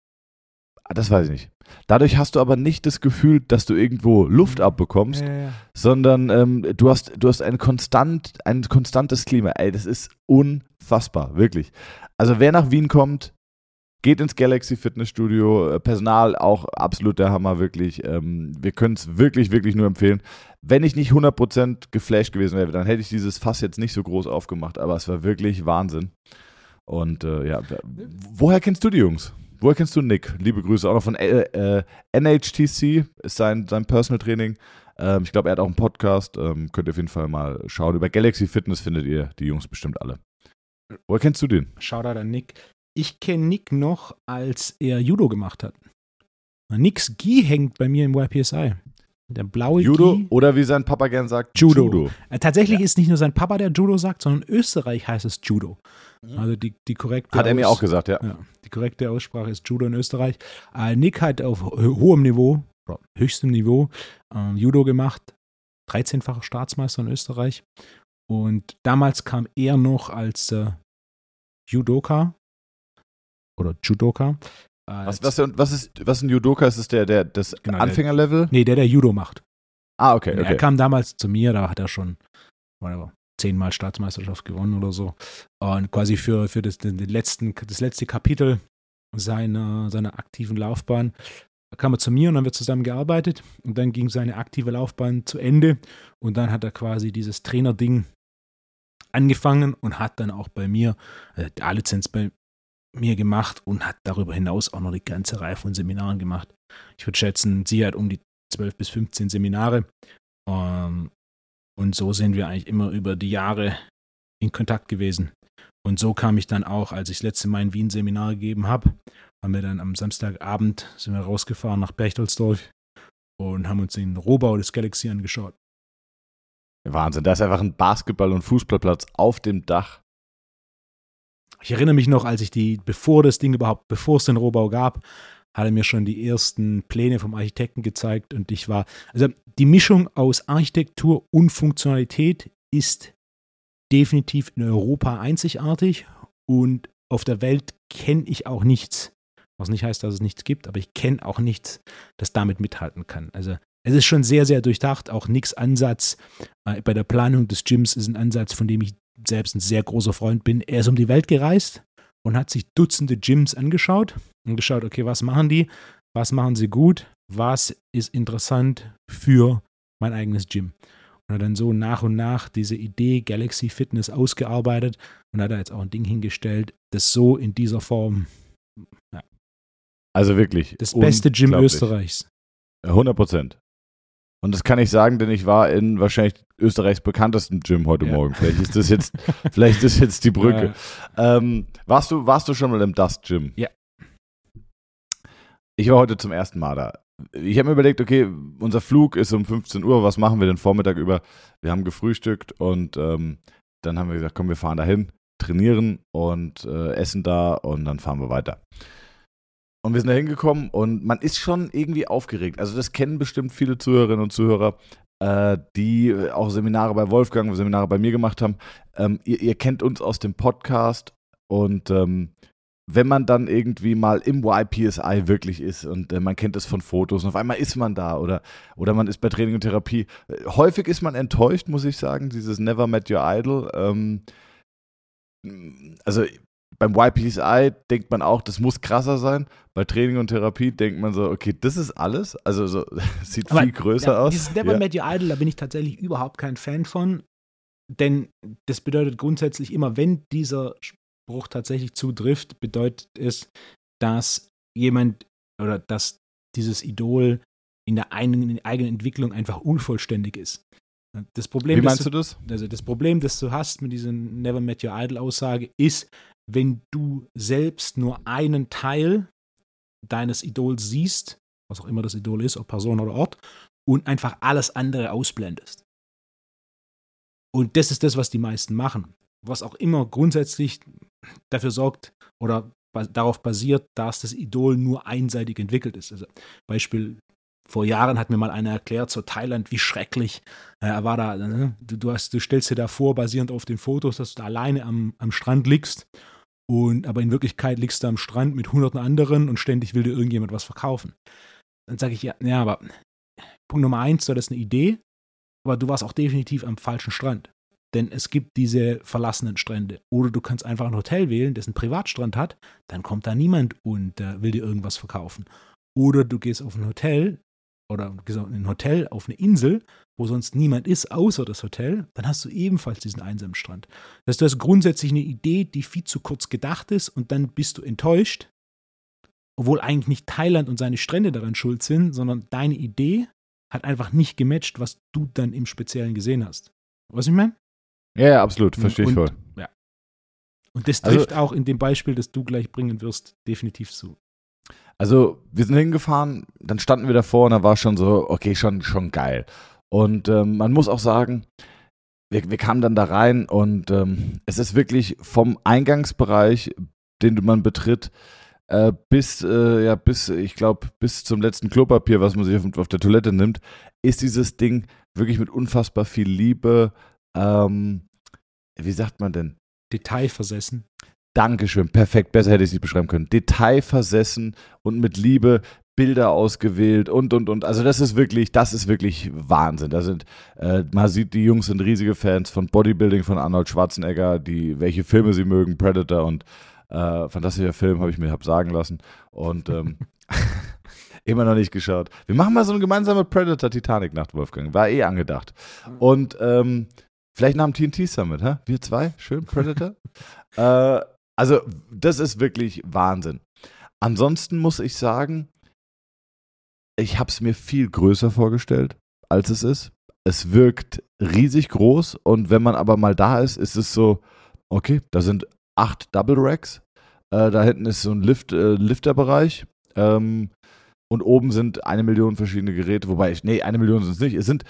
das weiß ich nicht. Dadurch hast du aber nicht das Gefühl, dass du irgendwo Luft abbekommst, Ja, ja. sondern ähm, du hast, du hast ein konstant, ein konstantes Klima. Ey, das ist unfassbar, wirklich. Also wer nach Wien kommt, geht ins Galaxy Fitnessstudio. Äh, Personal auch absolut der Hammer, wirklich. Ähm, wir können es wirklich, wirklich nur empfehlen. Wenn ich nicht 100% geflasht gewesen wäre, dann hätte ich dieses Fass jetzt nicht so groß aufgemacht, aber es war wirklich Wahnsinn. Und äh, ja, woher kennst du die Jungs? Woher kennst du Nick? Liebe Grüße auch noch von äh, äh, NHTC, ist sein, sein Personal Training. Ähm, ich glaube, er hat auch einen Podcast. Ähm, könnt ihr auf jeden Fall mal schauen. Über Galaxy Fitness findet ihr die Jungs bestimmt alle. Woher kennst du den? Shoutout an Nick. Ich kenne Nick noch, als er Judo gemacht hat. Nicks Gi hängt bei mir im YPSI. Der blaue Judo Gi. oder wie sein Papa gern sagt, Judo. Äh, tatsächlich ist nicht nur sein Papa, der Judo sagt, sondern in Österreich heißt es Judo. Mhm. Also die, die korrekte Hat er mir auch gesagt, ja. Ja, korrekte Aussprache ist Judo in Österreich. Äh, Nick hat auf ho hohem Niveau, höchstem Niveau, äh, Judo gemacht. 13-facher Staatsmeister in Österreich. Und damals kam er noch als äh, Judoka oder Judoka. Äh, Was, was, was, ist, was ein Judoka ist? Ist der, der das Genau, der- Anfängerlevel? Nee, der, der Judo macht. Ah, okay, Er okay. kam damals zu mir, da hat er schon whatever, zehnmal Staatsmeisterschaft gewonnen oder so. Und quasi für, für das, den letzten, das letzte Kapitel seiner, seiner aktiven Laufbahn kam er zu mir und haben wir zusammen gearbeitet. Und dann ging seine aktive Laufbahn zu Ende. Und dann hat er quasi dieses Trainerding angefangen und hat dann auch bei mir äh, die A-Lizenz bei mir gemacht und hat darüber hinaus auch noch die ganze Reihe von Seminaren gemacht. Ich würde schätzen, sie hat um die 12 bis 15 Seminare. Ähm, und so sind wir eigentlich immer über die Jahre in Kontakt gewesen. Und so kam ich dann auch, als ich das letzte Mal in Wien Seminar gegeben habe, haben wir dann am Samstagabend sind wir rausgefahren nach Berchtoldsdorf und haben uns den Rohbau des Galaxy angeschaut. Wahnsinn. Da ist einfach ein Basketball- und Fußballplatz auf dem Dach. Ich erinnere mich noch, als ich die, bevor das Ding überhaupt, bevor es den Rohbau gab, hat er mir schon die ersten Pläne vom Architekten gezeigt und ich war, also die Mischung aus Architektur und Funktionalität ist definitiv in Europa einzigartig und auf der Welt kenne ich auch nichts. Was nicht heißt, dass es nichts gibt, aber ich kenne auch nichts, das damit mithalten kann. Also es ist schon sehr, sehr durchdacht. Auch nix Ansatz äh, bei der Planung des Gyms ist ein Ansatz, von dem ich selbst ein sehr großer Freund bin. Er ist um die Welt gereist und hat sich Dutzende Gyms angeschaut und geschaut, okay, was machen die? Was machen sie gut? Was ist interessant für mein eigenes Gym? Und hat dann so nach und nach diese Idee Galaxy Fitness ausgearbeitet und hat da jetzt auch ein Ding hingestellt, das so in dieser Form Also wirklich. das beste Gym. Österreichs. 100 Prozent. Und das kann ich sagen, denn ich war in wahrscheinlich Österreichs bekanntesten Gym heute Ja. Morgen. Vielleicht ist das jetzt, vielleicht ist jetzt die Brücke. Ähm, warst, du, warst du schon mal im Dust Gym? Ja. Ich war heute zum ersten Mal da. Ich habe mir überlegt, okay, unser Flug ist um 15 Uhr, was machen wir den Vormittag über? Wir haben gefrühstückt und ähm, dann haben wir gesagt, komm, wir fahren dahin, trainieren und äh, essen da und dann fahren wir weiter. Und wir sind da hingekommen und man ist schon irgendwie aufgeregt. Also das kennen bestimmt viele Zuhörerinnen und Zuhörer, äh, die auch Seminare bei Wolfgang, Seminare bei mir gemacht haben. Ähm, ihr, ihr kennt uns aus dem Podcast und ähm, wenn man dann irgendwie mal im YPSI wirklich ist und äh, man kennt es von Fotos und auf einmal ist man da oder, oder man ist bei Training und Therapie. Äh, häufig ist man enttäuscht, muss ich sagen, dieses Never Met Your Idol. Ähm, also beim YPSI denkt man auch, das muss krasser sein. Bei Training und Therapie denkt man so, okay, das ist alles. Also so, sieht Aber, viel größer ja, aus. Dieses Never Ja. Met Your Idol, da bin ich tatsächlich überhaupt kein Fan von. Denn das bedeutet grundsätzlich immer, wenn dieser Spruch tatsächlich zutrifft, bedeutet es, dass jemand oder dass dieses Idol in der eigenen, eigenen Entwicklung einfach unvollständig ist. Das Problem, Wie meinst du das? also das Problem, das du hast mit dieser Never Met Your Idol Aussage, ist, wenn du selbst nur einen Teil deines Idols siehst, was auch immer das Idol ist, ob Person oder Ort, und einfach alles andere ausblendest. Und das ist das, was die meisten machen. Was auch immer grundsätzlich dafür sorgt oder darauf basiert, dass das Idol nur einseitig entwickelt ist. Also Beispiel, vor Jahren hat mir mal einer erklärt, so Thailand, wie schrecklich. Äh, Er war da, ne? du, du, hast, du stellst dir da vor, basierend auf den Fotos, dass du da alleine am, am Strand liegst. Und, aber in Wirklichkeit liegst du am Strand mit hunderten anderen und ständig will dir irgendjemand was verkaufen. Dann sage ich, ja, ja, aber Punkt Nummer eins, du hattest eine Idee, aber du warst auch definitiv am falschen Strand. Denn es gibt diese verlassenen Strände. Oder du kannst einfach ein Hotel wählen, das einen Privatstrand hat, dann kommt da niemand und äh, will dir irgendwas verkaufen. Oder du gehst auf ein Hotel oder ein Hotel auf eine Insel, wo sonst niemand ist, außer das Hotel, dann hast du ebenfalls diesen einsamen Strand. Das heißt, du hast grundsätzlich eine Idee, die viel zu kurz gedacht ist und dann bist du enttäuscht, obwohl eigentlich nicht Thailand und seine Strände daran schuld sind, sondern deine Idee hat einfach nicht gematcht, was du dann im Speziellen gesehen hast. Was ich meine? Ja, ja, absolut. Verstehe ich voll. Und das Also- trifft auch in dem Beispiel, das du gleich bringen wirst, definitiv zu. Also, wir sind hingefahren, dann standen wir davor und da war schon so, okay, schon, schon geil. Und ähm, man muss auch sagen, wir, wir kamen dann da rein und ähm, es ist wirklich vom Eingangsbereich, den man betritt, äh, bis, äh, ja, bis, ich glaube, bis zum letzten Klopapier, was man sich auf, auf der Toilette nimmt, ist dieses Ding wirklich mit unfassbar viel Liebe, ähm, wie sagt man denn? Detailversessen. Dankeschön, perfekt, besser hätte ich es nicht beschreiben können. Detailversessen und mit Liebe Bilder ausgewählt und und und. Also das ist wirklich, das ist wirklich Wahnsinn. Da sind, äh, man sieht, die Jungs sind riesige Fans von Bodybuilding, von Arnold Schwarzenegger, die, welche Filme sie mögen, Predator und äh, fantastischer Film, habe ich mir hab sagen lassen. Und ähm, immer noch nicht geschaut. Wir machen mal so eine gemeinsame Predator-Titanic-Nacht, Wolfgang. War eh angedacht. Und ähm, vielleicht nach dem TNT Summit, hä? Wir zwei, schön, Predator. äh, also, das ist wirklich Wahnsinn. Ansonsten muss ich sagen, ich habe es mir viel größer vorgestellt, als es ist. Es wirkt riesig groß und wenn man aber mal da ist, ist es so, okay, da sind acht Double Racks, äh, da hinten ist so ein Lift, äh, Lifterbereich ähm, und oben sind eine Million verschiedene Geräte, wobei ich, nee, eine Million sind es nicht. Es sind,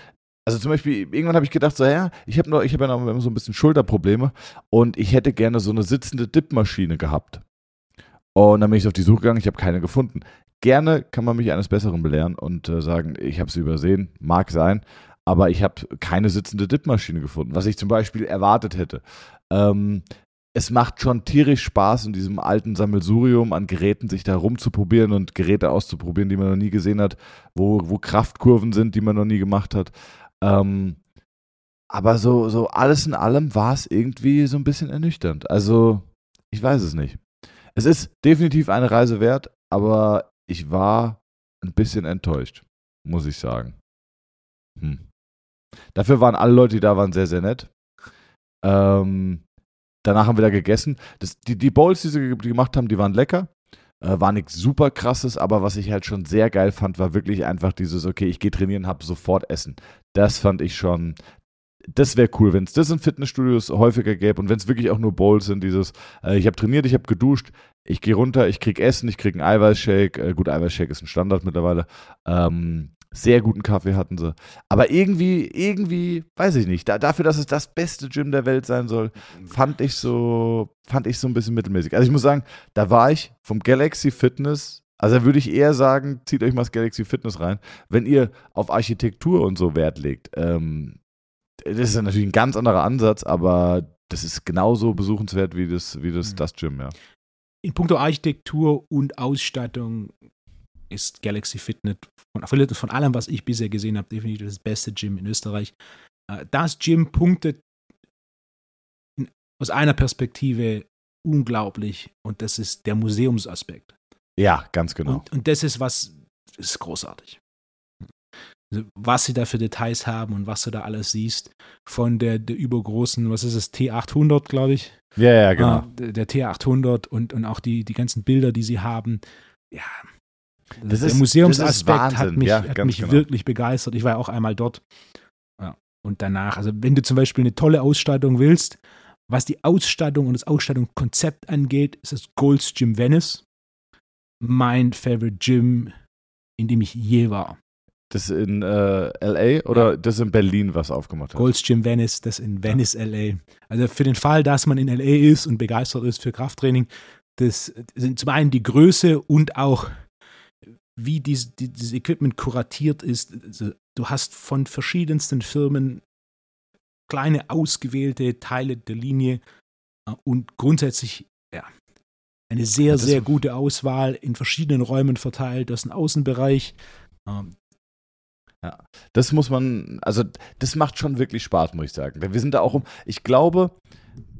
also zum Beispiel, irgendwann habe ich gedacht, so, ja, ich habe habe ja noch so ein bisschen Schulterprobleme und ich hätte gerne so eine sitzende Dip-Maschine gehabt. Und dann bin ich auf die Suche gegangen, ich habe keine gefunden. Gerne kann man mich eines Besseren belehren und äh, sagen, ich habe sie übersehen, mag sein, aber ich habe keine sitzende Dip-Maschine gefunden, was ich zum Beispiel erwartet hätte. Ähm, es macht schon tierisch Spaß, in diesem alten Sammelsurium an Geräten sich da rumzuprobieren und Geräte auszuprobieren, die man noch nie gesehen hat, wo, wo Kraftkurven sind, die man noch nie gemacht hat. Ähm, aber so, so alles in allem war es irgendwie so ein bisschen ernüchternd. Also, ich weiß es nicht. Es ist definitiv eine Reise wert, aber ich war ein bisschen enttäuscht, muss ich sagen. Hm. Dafür waren alle Leute, die da waren, sehr, sehr nett. Ähm, danach haben wir da gegessen. Das, die, die Bowls, die sie gemacht haben, die waren lecker. Äh, war nichts super krasses, aber was ich halt schon sehr geil fand, war wirklich einfach dieses, okay, ich gehe trainieren, hab sofort Essen. Das fand ich schon, das wäre cool, wenn es das in Fitnessstudios häufiger gäbe und wenn es wirklich auch nur Bowls sind, dieses, äh, ich habe trainiert, ich habe geduscht, ich gehe runter, ich krieg Essen, ich krieg einen Eiweißshake, äh, gut, Eiweißshake ist ein Standard mittlerweile, ähm, sehr guten Kaffee hatten sie. Aber irgendwie, irgendwie, weiß ich nicht, da, dafür, dass es das beste Gym der Welt sein soll, fand ich so, fand ich so ein bisschen mittelmäßig. Also ich muss sagen, da war ich vom Galaxy Fitness, also da würde ich eher sagen, zieht euch mal das Galaxy Fitness rein, wenn ihr auf Architektur und so Wert legt. Ähm, das ist natürlich ein ganz anderer Ansatz, aber das ist genauso besuchenswert wie das, wie das, mhm. das Gym, ja. In puncto Architektur und Ausstattung ist Galaxy Fitness von, von allem, was ich bisher gesehen habe, definitiv das beste Gym in Österreich. Äh, das Gym punktet in, aus einer Perspektive unglaublich und das ist der Museumsaspekt. Ja, ganz genau. Und, und das ist was, das ist großartig. Also, was sie da für Details haben und was du da alles siehst. Von der, der übergroßen, was ist es, T800, glaube ich. Ja, ja, genau. Uh, der, der, T800 und, und auch die, die ganzen Bilder, die sie haben. Ja. Das der ist, Museumsaspekt hat mich, ja, hat mich genau. wirklich begeistert. Ich war ja auch einmal dort. Ja. Und danach, also wenn du zum Beispiel eine tolle Ausstattung willst, was die Ausstattung und das Ausstattungskonzept angeht, ist das Gold's Gym Venice. Mein Favorite Gym, in dem ich je war. Das in äh, LA oder ja. das in Berlin was aufgemacht hat? Gold's Gym Venice, das in Venice, ja. LA. Also für den Fall, dass man in LA ist und begeistert ist für Krafttraining, das sind zum einen die Größe und auch wie dies, dieses Equipment kuratiert ist. Also, du hast von verschiedensten Firmen kleine ausgewählte Teile der Linie äh, und grundsätzlich ja, eine sehr, sehr gute Auswahl in verschiedenen Räumen verteilt. Das ist ein Außenbereich, ähm, ja, das muss man, also das macht schon wirklich Spaß, muss ich sagen. Wir sind da auch um, ich glaube,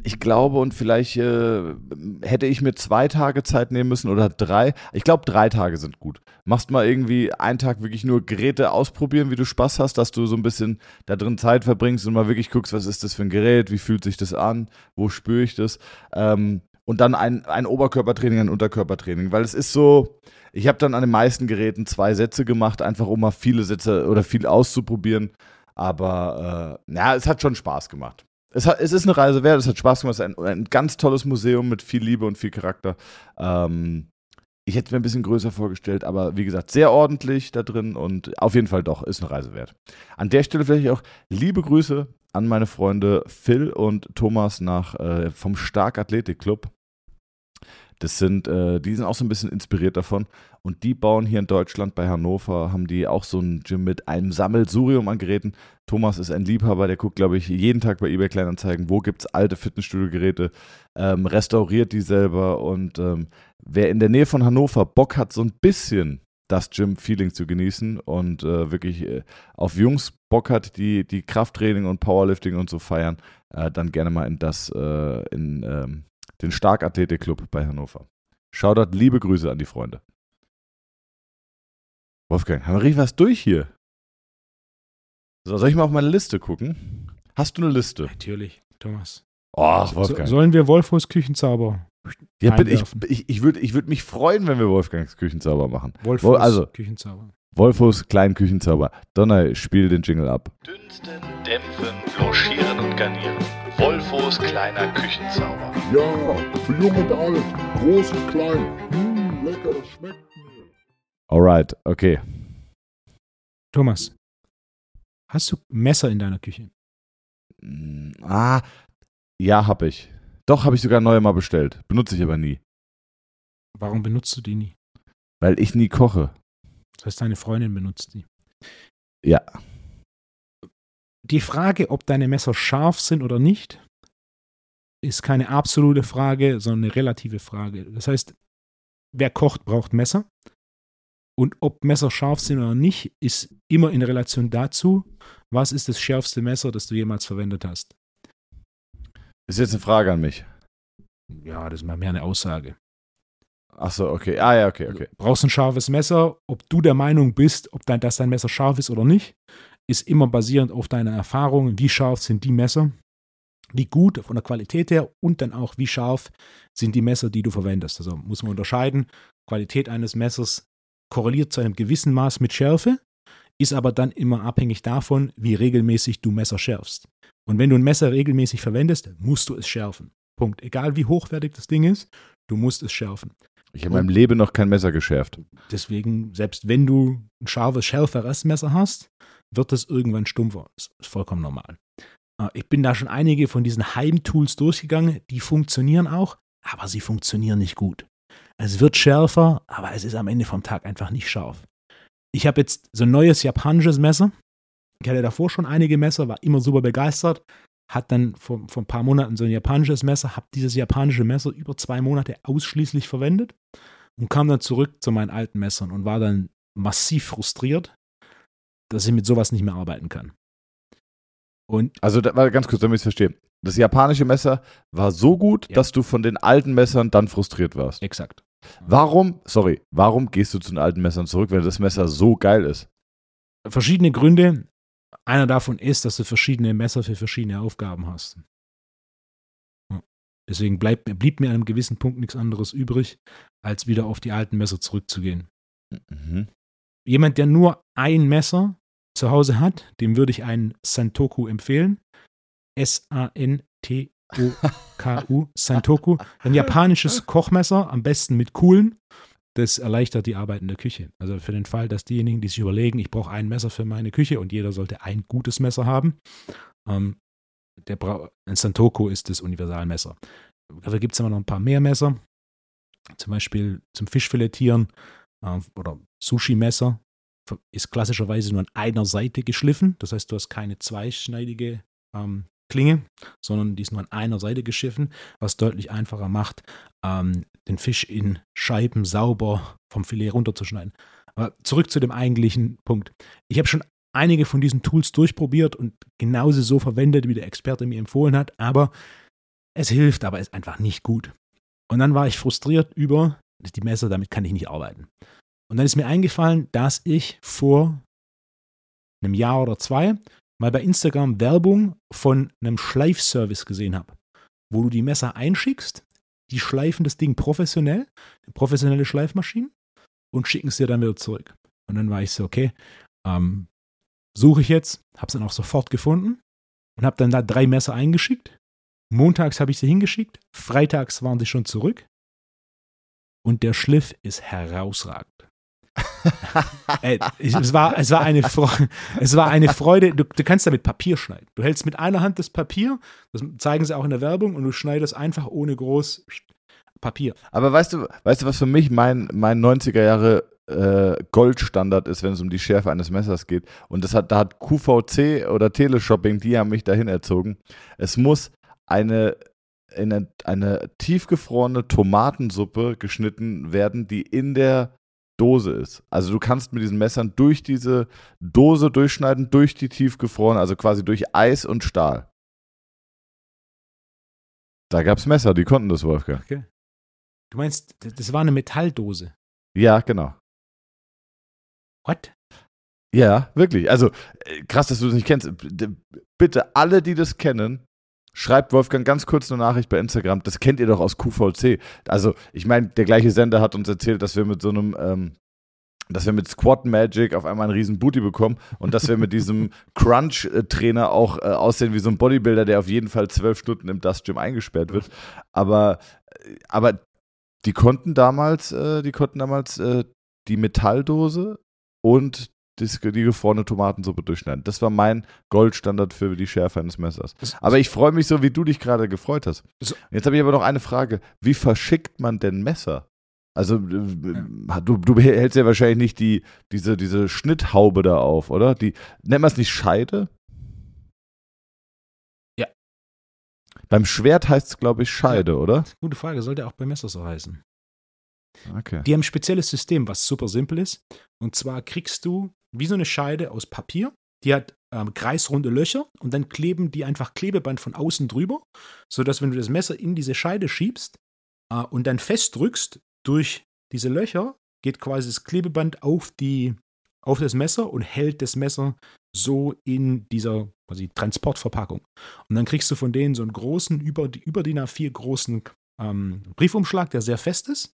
ich glaube und vielleicht äh, hätte ich mir zwei Tage Zeit nehmen müssen oder drei. Ich glaube, drei Tage sind gut. Machst mal irgendwie einen Tag wirklich nur Geräte ausprobieren, wie du Spaß hast, dass du so ein bisschen da drin Zeit verbringst und mal wirklich guckst, was ist das für ein Gerät, wie fühlt sich das an, wo spüre ich das. Ähm, und dann ein, ein Oberkörpertraining, ein Unterkörpertraining, weil es ist so, ich habe dann an den meisten Geräten zwei Sätze gemacht, einfach um mal viele Sätze oder viel auszuprobieren. Aber äh, ja, es hat schon Spaß gemacht. Es, hat, es ist eine Reise wert, es hat Spaß gemacht. Es ist ein, ein ganz tolles Museum mit viel Liebe und viel Charakter. Ähm, ich hätte es mir ein bisschen größer vorgestellt, aber wie gesagt, sehr ordentlich da drin und auf jeden Fall doch, ist eine Reise wert. An der Stelle vielleicht auch liebe Grüße an meine Freunde Phil und Thomas nach, äh, vom Stark Athletik Club. Das sind, äh, die sind auch so ein bisschen inspiriert davon. Und die bauen hier in Deutschland bei Hannover, haben die auch so ein Gym mit einem Sammelsurium an Geräten. Thomas ist ein Liebhaber, der guckt, glaube ich, jeden Tag bei eBay Kleinanzeigen, wo gibt es alte Fitnessstudio-Geräte, ähm, restauriert die selber. Und ähm, wer in der Nähe von Hannover Bock hat, so ein bisschen das Gym-Feeling zu genießen und äh, wirklich äh, auf Jungs Bock hat, die, die Krafttraining und Powerlifting und so feiern, äh, dann gerne mal in das, äh, in ähm, den Starkathletik-Club bei Hannover. Shoutout, liebe Grüße an die Freunde. Wolfgang, haben wir richtig was durch hier? So, soll ich mal auf meine Liste gucken? Hast du eine Liste? Natürlich, Thomas. Ach, Wolfgang. So, sollen wir Wolfos Küchenzauber ja, bitte, ich, ich, ich würde ich würd mich freuen, wenn wir Wolfgangs Küchenzauber machen. Wolfos also, Küchenzauber. Wolfos kleinen Küchenzauber. Donner, spiel den Jingle ab. Dünsten, dämpfen, blanchieren und garnieren. Wolfos kleiner Küchenzauber. Ja, für jung und alt, groß und klein. Mmh, lecker, das schmeckt mir. Alright, okay. Thomas, hast du Messer in deiner Küche? Mm, ah, ja, hab ich. Doch, habe ich sogar neue mal bestellt. Benutze ich aber nie. Warum benutzt du die nie? Weil ich nie koche. Das heißt, deine Freundin benutzt die. Ja die Frage, ob deine Messer scharf sind oder nicht, ist keine absolute Frage, sondern eine relative Frage. Das heißt, wer kocht, braucht Messer. Und ob Messer scharf sind oder nicht, ist immer in Relation dazu, was ist das schärfste Messer, das du jemals verwendet hast. Ist jetzt eine Frage an mich. Ja, das ist mal mehr eine Aussage. Ach so, okay. Ah ja, okay, okay. Du brauchst ein scharfes Messer, ob du der Meinung bist, ob dein, dass dein Messer scharf ist oder nicht, ist immer basierend auf deiner Erfahrung, wie scharf sind die Messer, wie gut von der Qualität her und dann auch, wie scharf sind die Messer, die du verwendest. Also muss man unterscheiden. Qualität eines Messers korreliert zu einem gewissen Maß mit Schärfe, ist aber dann immer abhängig davon, wie regelmäßig du Messer schärfst. Und wenn du ein Messer regelmäßig verwendest, musst du es schärfen. Punkt. Egal wie hochwertig das Ding ist, du musst es schärfen. Ich habe in meinem Leben noch kein Messer geschärft. Deswegen, selbst wenn du ein scharfes, schärferes Messer hast, wird es irgendwann stumpfer. Das ist vollkommen normal. Äh, Ich bin da schon einige von diesen Heimtools durchgegangen, die funktionieren auch, aber sie funktionieren nicht gut. Es wird schärfer, aber es ist am Ende vom Tag einfach nicht scharf. Ich habe jetzt so ein neues japanisches Messer. Ich hatte davor schon einige Messer, war immer super begeistert. Hat dann vor, vor ein paar Monaten so ein japanisches Messer, habe dieses japanische Messer über zwei Monate ausschließlich verwendet und kam dann zurück zu meinen alten Messern und war dann massiv frustriert, dass ich mit sowas nicht mehr arbeiten kann. Und Also, da, warte, ganz kurz, damit ich es verstehe. Das japanische Messer war so gut, Ja. dass du von den alten Messern dann frustriert warst. exakt. Warum, sorry, warum gehst du zu den alten Messern zurück, wenn das Messer so geil ist? Verschiedene Gründe. Einer davon ist, dass du verschiedene Messer für verschiedene Aufgaben hast. Deswegen bleibt, blieb mir an einem gewissen Punkt nichts anderes übrig, als wieder auf die alten Messer zurückzugehen. Mhm. Jemand, der nur ein Messer zu Hause hat, dem würde ich einen Santoku empfehlen. S-A-N-T-O-K-U, Santoku. Ein japanisches Kochmesser, am besten mit Kuhlen. Das erleichtert die Arbeit in der Küche. Also für den Fall, dass diejenigen, die sich überlegen, ich brauche ein Messer für meine Küche und jeder sollte ein gutes Messer haben, ähm, der Bra ein Santoku ist das Universalmesser. Dafür gibt es immer noch ein paar mehr Messer. Zum Beispiel zum Fischfiletieren äh, oder Sushi-Messer ist klassischerweise nur an einer Seite geschliffen. Das heißt, du hast keine zweischneidige ähm, Klinge, sondern die ist nur an einer Seite geschiffen, was deutlich einfacher macht, ähm, den Fisch in Scheiben sauber vom Filet runterzuschneiden. Aber zurück zu dem eigentlichen Punkt. Ich habe schon einige von diesen Tools durchprobiert und genauso so verwendet, wie der Experte mir empfohlen hat, aber es hilft, aber ist einfach nicht gut. Und dann war ich frustriert über die Messer, damit kann ich nicht arbeiten. Und dann ist mir eingefallen, dass ich vor einem Jahr oder zwei mal bei Instagram Werbung von einem Schleifservice gesehen habe, wo du die Messer einschickst, die schleifen das Ding professionell, professionelle Schleifmaschinen und schicken es dir dann wieder zurück. Und dann war ich so, okay, ähm, suche ich jetzt, habe es dann auch sofort gefunden und habe dann da drei Messer eingeschickt. Montags habe ich sie hingeschickt, freitags waren sie schon zurück und der Schliff ist herausragend. Ey, es, war, es, war eine Freude, es war eine Freude. Du, du kannst damit Papier schneiden. Du hältst mit einer Hand das Papier, das zeigen sie auch in der Werbung, und du schneidest einfach ohne groß Papier. Aber weißt du, weißt du, was für mich mein, mein 90er Jahre äh, Goldstandard ist, wenn es um die Schärfe eines Messers geht? Und das hat, da hat QVC oder Teleshopping, die haben mich dahin erzogen. Es muss eine, eine, eine tiefgefrorene Tomatensuppe geschnitten werden, die in der Dose ist. Also du kannst mit diesen Messern durch diese Dose durchschneiden, durch die tiefgefrorene, also quasi durch Eis und Stahl. Da gab es Messer, die konnten das, Wolfgang. Du meinst, das war eine Metalldose. Ja, genau. What? Ja, wirklich. Also äh, krass, dass du das nicht kennst. Bitte alle, die das kennen, schreibt Wolfgang ganz kurz eine Nachricht bei Instagram. Das kennt ihr doch aus QVC. Also ich meine, der gleiche Sender hat uns erzählt, dass wir mit so einem, ähm, dass wir mit Squat Magic auf einmal einen riesen Booty bekommen und dass wir mit diesem Crunch-Trainer auch äh, aussehen wie so ein Bodybuilder, der auf jeden Fall zwölf Stunden im Dust Gym eingesperrt wird. Aber, äh, aber die konnten damals, äh, die konnten damals äh, die Metalldose und die gefrorene Tomatensuppe durchschneiden. Das war mein Goldstandard für die Schärfe eines Messers. Aber ich freue mich so, wie du dich gerade gefreut hast. Jetzt habe ich aber noch eine Frage. Wie verschickt man denn Messer? Also äh, du, du hältst ja wahrscheinlich nicht die, diese, diese Schnitthaube da auf, oder? Die, nennt man es nicht Scheide? Ja. Beim Schwert heißt es, glaube ich, Scheide, oder? Gute Frage, sollte auch bei Messer so heißen. Okay. Die haben ein spezielles System, was super simpel ist. Und zwar kriegst du wie so eine Scheide aus Papier. Die hat ähm, kreisrunde Löcher und dann kleben die einfach Klebeband von außen drüber, sodass wenn du das Messer in diese Scheide schiebst äh, und dann festdrückst durch diese Löcher, geht quasi das Klebeband auf, die, auf das Messer und hält das Messer so in dieser quasi Transportverpackung. Und dann kriegst du von denen so einen großen, über, über DIN A4 großen ähm, Briefumschlag, der sehr fest ist.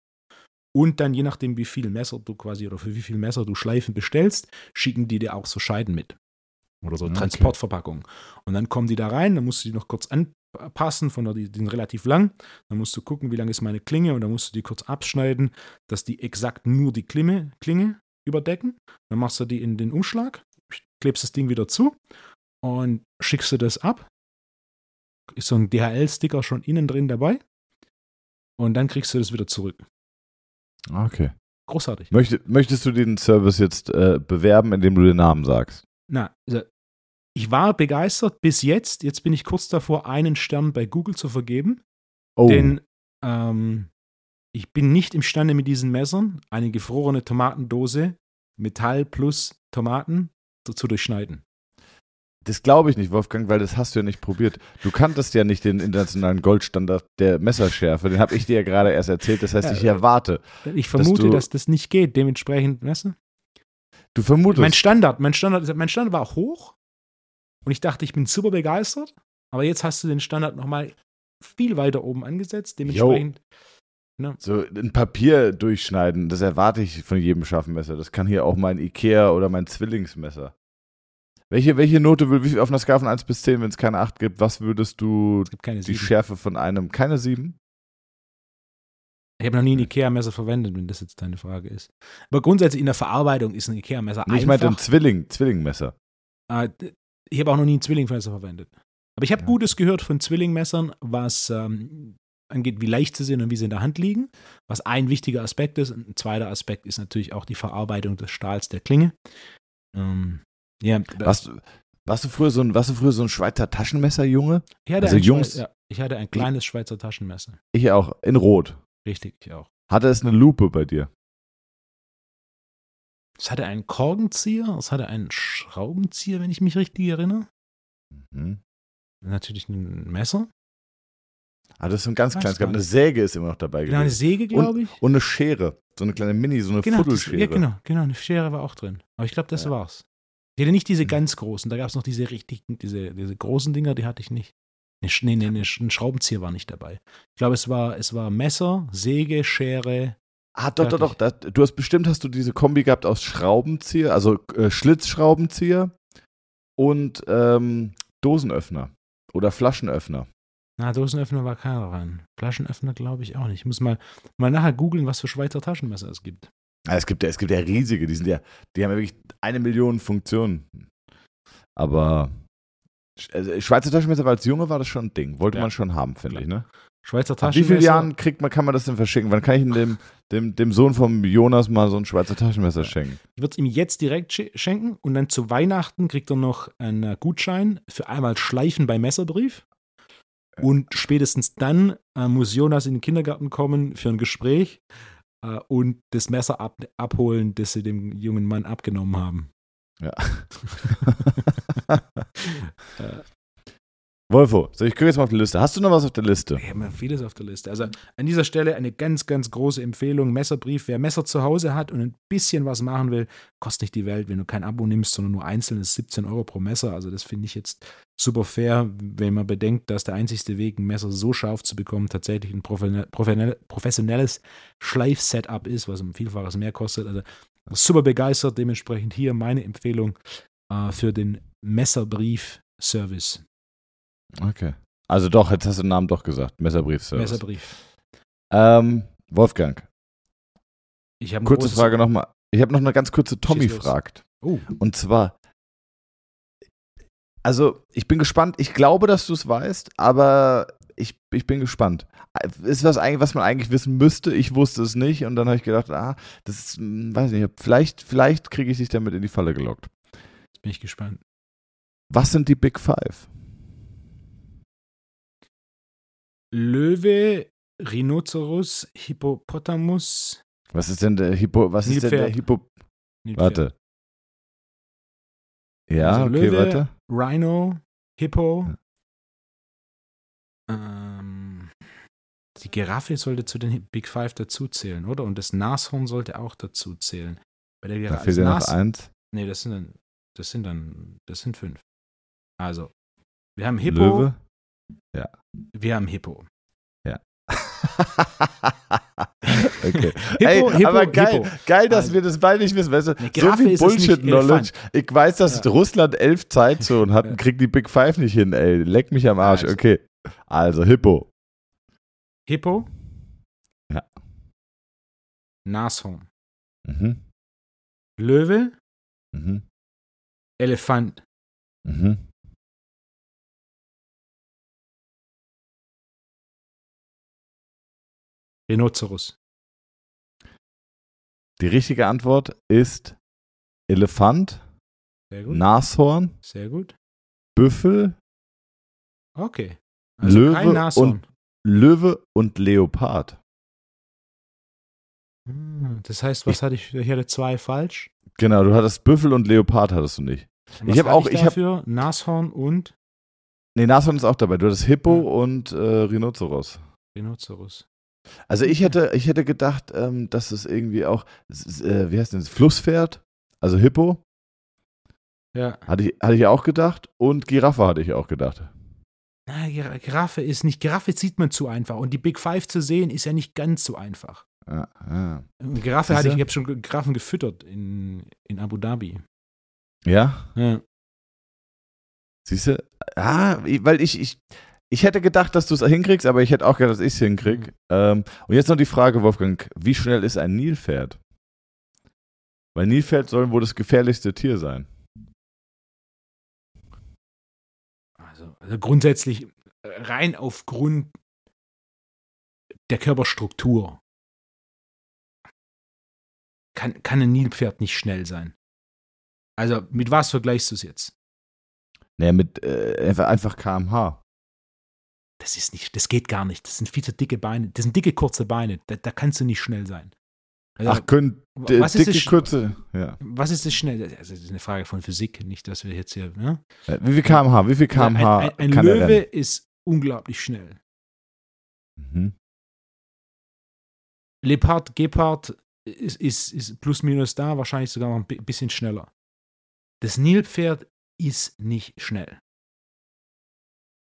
Und dann, je nachdem, wie viel Messer du quasi oder für wie viel Messer du Schleifen bestellst, schicken die dir auch so Scheiden mit. Oder so Okay. Transportverpackungen. Und dann kommen die da rein, dann musst du die noch kurz anpassen, von der, die die sind relativ lang. Dann musst du gucken, wie lang ist meine Klinge und dann musst du die kurz abschneiden, dass die exakt nur die Klinge, Klinge überdecken. Dann machst du die in den Umschlag, klebst das Ding wieder zu und schickst du das ab. Ist so ein DHL-Sticker schon innen drin dabei. Und dann kriegst du das wieder zurück. Okay. Großartig. Möchte, möchtest du den Service jetzt äh, bewerben, indem du den Namen sagst? Na, also ich war begeistert bis jetzt. Jetzt bin ich kurz davor, einen Stern bei Google zu vergeben. Oh, Denn ähm, ich bin nicht imstande, mit diesen Messern eine gefrorene Tomatendose Metall plus Tomaten zu durchschneiden. Das glaube ich nicht, Wolfgang, weil das hast du ja nicht probiert. Du kanntest ja nicht den internationalen Goldstandard der Messerschärfe. Den habe ich dir ja gerade erst erzählt. Das heißt, Ja, ich äh, erwarte. Ich vermute, du- dass das nicht geht. Dementsprechend, weißt du? Du vermutest. Mein Standard, mein Standard, mein Standard war hoch und ich dachte, ich bin super begeistert. Aber jetzt hast du den Standard nochmal viel weiter oben angesetzt. Dementsprechend, So ein Papier durchschneiden, das erwarte ich von jedem scharfen Messer. Das kann hier auch mein Ikea oder mein Zwillingsmesser. Welche, welche Note, will- auf einer Skala von 1 bis 10, wenn es keine 8 gibt, was würdest du die Sieben. Schärfe von einem, keine 7? Ich habe noch nie ein Ikea-Messer verwendet, wenn das jetzt deine Frage ist. Aber grundsätzlich in der Verarbeitung ist ein Ikea-Messer Nee, ich meinte ein einfach. Zwilling, Zwillingmesser. Äh, ich habe auch noch nie ein Zwillingmesser verwendet. Aber ich habe Ja. Gutes gehört von Zwillingmessern, was ähm, angeht, wie leicht sie sind und wie sie in der Hand liegen. Was ein wichtiger Aspekt ist. Und ein zweiter Aspekt ist natürlich auch die Verarbeitung des Stahls der Klinge. Ähm, ja, Warst, du- warst, du früher so ein, warst du früher so ein Schweizer Taschenmesserjunge? ich hatte also Jungs- Schweiz, ja, ich hatte ein kleines Schweizer Taschenmesser. Ich auch, in Rot. Richtig, ich auch. Hatte es eine Lupe bei dir? Es hatte einen Korkenzieher, es hatte einen Schraubenzieher, wenn ich mich richtig erinnere. Mhm. Natürlich ein Messer. Ah, das ist so ein ganz Weiß kleines. gar Eine nicht. Säge ist immer noch dabei Genau, eine gewesen. Säge, glaube ich. Und eine Schere. So eine kleine Mini, so eine Genau, das, Fuddelschere. ja, genau, genau, eine Schere war auch drin. Aber ich glaube, das Ja. war's. Ich hatte nicht diese Mhm. ganz großen, da gab es noch diese richtigen, diese, diese großen Dinger, die hatte ich nicht. Nee, nee, nee, ein Schraubenzieher war nicht dabei. Ich glaube, es war, es war Messer, Säge, Schere. Ah, doch, doch, doch. Das, du hast bestimmt hast du diese Kombi gehabt aus Schraubenzieher, also äh, Schlitzschraubenzieher und ähm, Dosenöffner oder Flaschenöffner. Na, Dosenöffner war keiner rein. Flaschenöffner glaube ich auch nicht. Ich muss mal, mal nachher googeln, was für Schweizer Taschenmesser es gibt. Ah, es gibt ja, es gibt ja riesige, die sind ja, die haben ja wirklich eine Million Funktionen. Aber also Schweizer Taschenmesser als Junge war das schon ein Ding. Wollte Ja. man schon haben, finde ich, ne? Schweizer Ab wie Taschenmesser. vielen Jahren kriegt man, kann man das denn verschicken? Wann kann ich denn dem, dem, dem Sohn vom Jonas mal so ein Schweizer Taschenmesser schenken? Ich würde es ihm jetzt direkt sch- schenken und dann zu Weihnachten kriegt er noch einen äh, Gutschein für einmal Schleifen bei Messerbrief. Und spätestens dann äh, muss Jonas in den Kindergarten kommen für ein Gespräch äh, und das Messer ab, abholen, das sie dem jungen Mann abgenommen haben. Ja. Äh, Wolfo, so ich gucke jetzt mal auf die Liste. Hast du noch was auf der Liste? Ich habe vieles auf der Liste. Also an dieser Stelle eine ganz, ganz große Empfehlung. Messerbrief. Wer Messer zu Hause hat und ein bisschen was machen will, kostet nicht die Welt, wenn du kein Abo nimmst, sondern nur einzeln ist 17 Euro pro Messer. Also das finde ich jetzt super fair, wenn man bedenkt, dass der einzigste Weg, ein Messer so scharf zu bekommen, tatsächlich ein professionell- professionell- professionelles Schleif-Setup ist, was um Vielfaches mehr kostet. Also super begeistert. Dementsprechend hier meine Empfehlung äh, für den Messerbrief-Service. Okay. Also doch, jetzt hast du den Namen doch gesagt. Messerbriefservice. Messerbrief. Ähm, Wolfgang, Ich habe kurze Frage nochmal. Ich habe noch eine ganz kurze Tommy fragt. Oh, Und zwar, also ich bin gespannt. Ich glaube, dass du es weißt, aber ich, ich bin gespannt. Ist was eigentlich, was man eigentlich wissen müsste? Ich wusste es nicht und dann habe ich gedacht, ah, das ist, hm, weiß nicht, vielleicht, vielleicht kriege ich dich damit in die Falle gelockt. jetzt bin ich gespannt. Was sind die Big Five? Löwe, Rhinoceros, Hippopotamus. Was ist denn der Hippo? Was ist denn der Nilpferd. Hippo? Nilpferd. Warte. Ja, Also okay, Löwe, warte. Rhino, Hippo. Ja. Ähm, die Giraffe sollte zu den Big Five dazuzählen, oder? Und das Nashorn sollte auch dazu zählen. Bei der Da Giraffe. fehlt das ja noch eins. Nee, das sind dann, das sind dann, das sind fünf. Also, wir haben Hippo, Löwe. Wir haben Hippo. Okay. Hippo, Ey, Hippo, aber geil, Hippo. geil, dass wir das beide nicht wissen. Weißt du, so viel Bullshit-Knowledge. Ich weiß, dass Ja. Russland elf Zeitzonen hat und kriegt die Big Five nicht hin, ey. Leck mich am Arsch. Also. Okay. Also, Hippo. Hippo. Ja. Nashorn. Mhm. Löwe. Mhm. Elefant. Mhm. Rhinoceros. Die richtige Antwort ist Elefant, Sehr gut. Nashorn, Sehr gut. Büffel, Okay. Also Löwe kein Nashorn. Löwe und Leopard. Hm, Das heißt, was hatte ich? Ich hatte zwei falsch. Genau, du hattest Büffel und Leopard hattest du nicht. Was Ich hab hatte auch- ich hab- dafür Nashorn und Nee, Nashorn ist auch dabei. Du hattest Hippo und äh, Rhinoceros. Rhinoceros. Also ich hätte, ich hätte gedacht, ähm, dass es irgendwie auch, äh, wie heißt denn das, Flusspferd, also Hippo, Ja. hatte ich, hatte ich auch gedacht und Giraffe hatte ich auch gedacht. Na, Gir- Giraffe ist nicht, Giraffe sieht man zu einfach. Und die Big Five zu sehen, ist ja nicht ganz so einfach. Ja, ja. Und Giraffe hatte ich, ich habe schon Giraffen gefüttert in, in Abu Dhabi. ja? Ja. siehst du? Ah, weil ich, ich, ich hätte gedacht, dass du es hinkriegst, aber ich hätte auch gedacht, dass ich es hinkrieg. Ähm, und jetzt noch die Frage, Wolfgang, wie schnell ist ein Nilpferd? Weil Nilpferd sollen wohl das gefährlichste Tier sein. Also, also grundsätzlich äh, rein aufgrund der Körperstruktur kann, kann ein Nilpferd nicht schnell sein. Also mit was vergleichst du es jetzt? Naja, mit äh, einfach, einfach kmh. Das ist nicht, das geht gar nicht. Das sind viel zu dicke Beine. Das sind dicke, kurze Beine. Da, da kannst du nicht schnell sein. Also, Ach, können d- was ist dicke, das- kurze, ja. was ist das schnell? Also, das ist eine Frage von Physik, nicht, dass wir jetzt hier. Ne? Äh, Wie viel kmh? Wie viel kmh ein ein, ein kann Löwe ist unglaublich schnell. Mhm. Leopard, Gepard ist, ist, ist plus minus da, wahrscheinlich sogar noch ein bi- bisschen schneller. Das Nilpferd ist nicht schnell.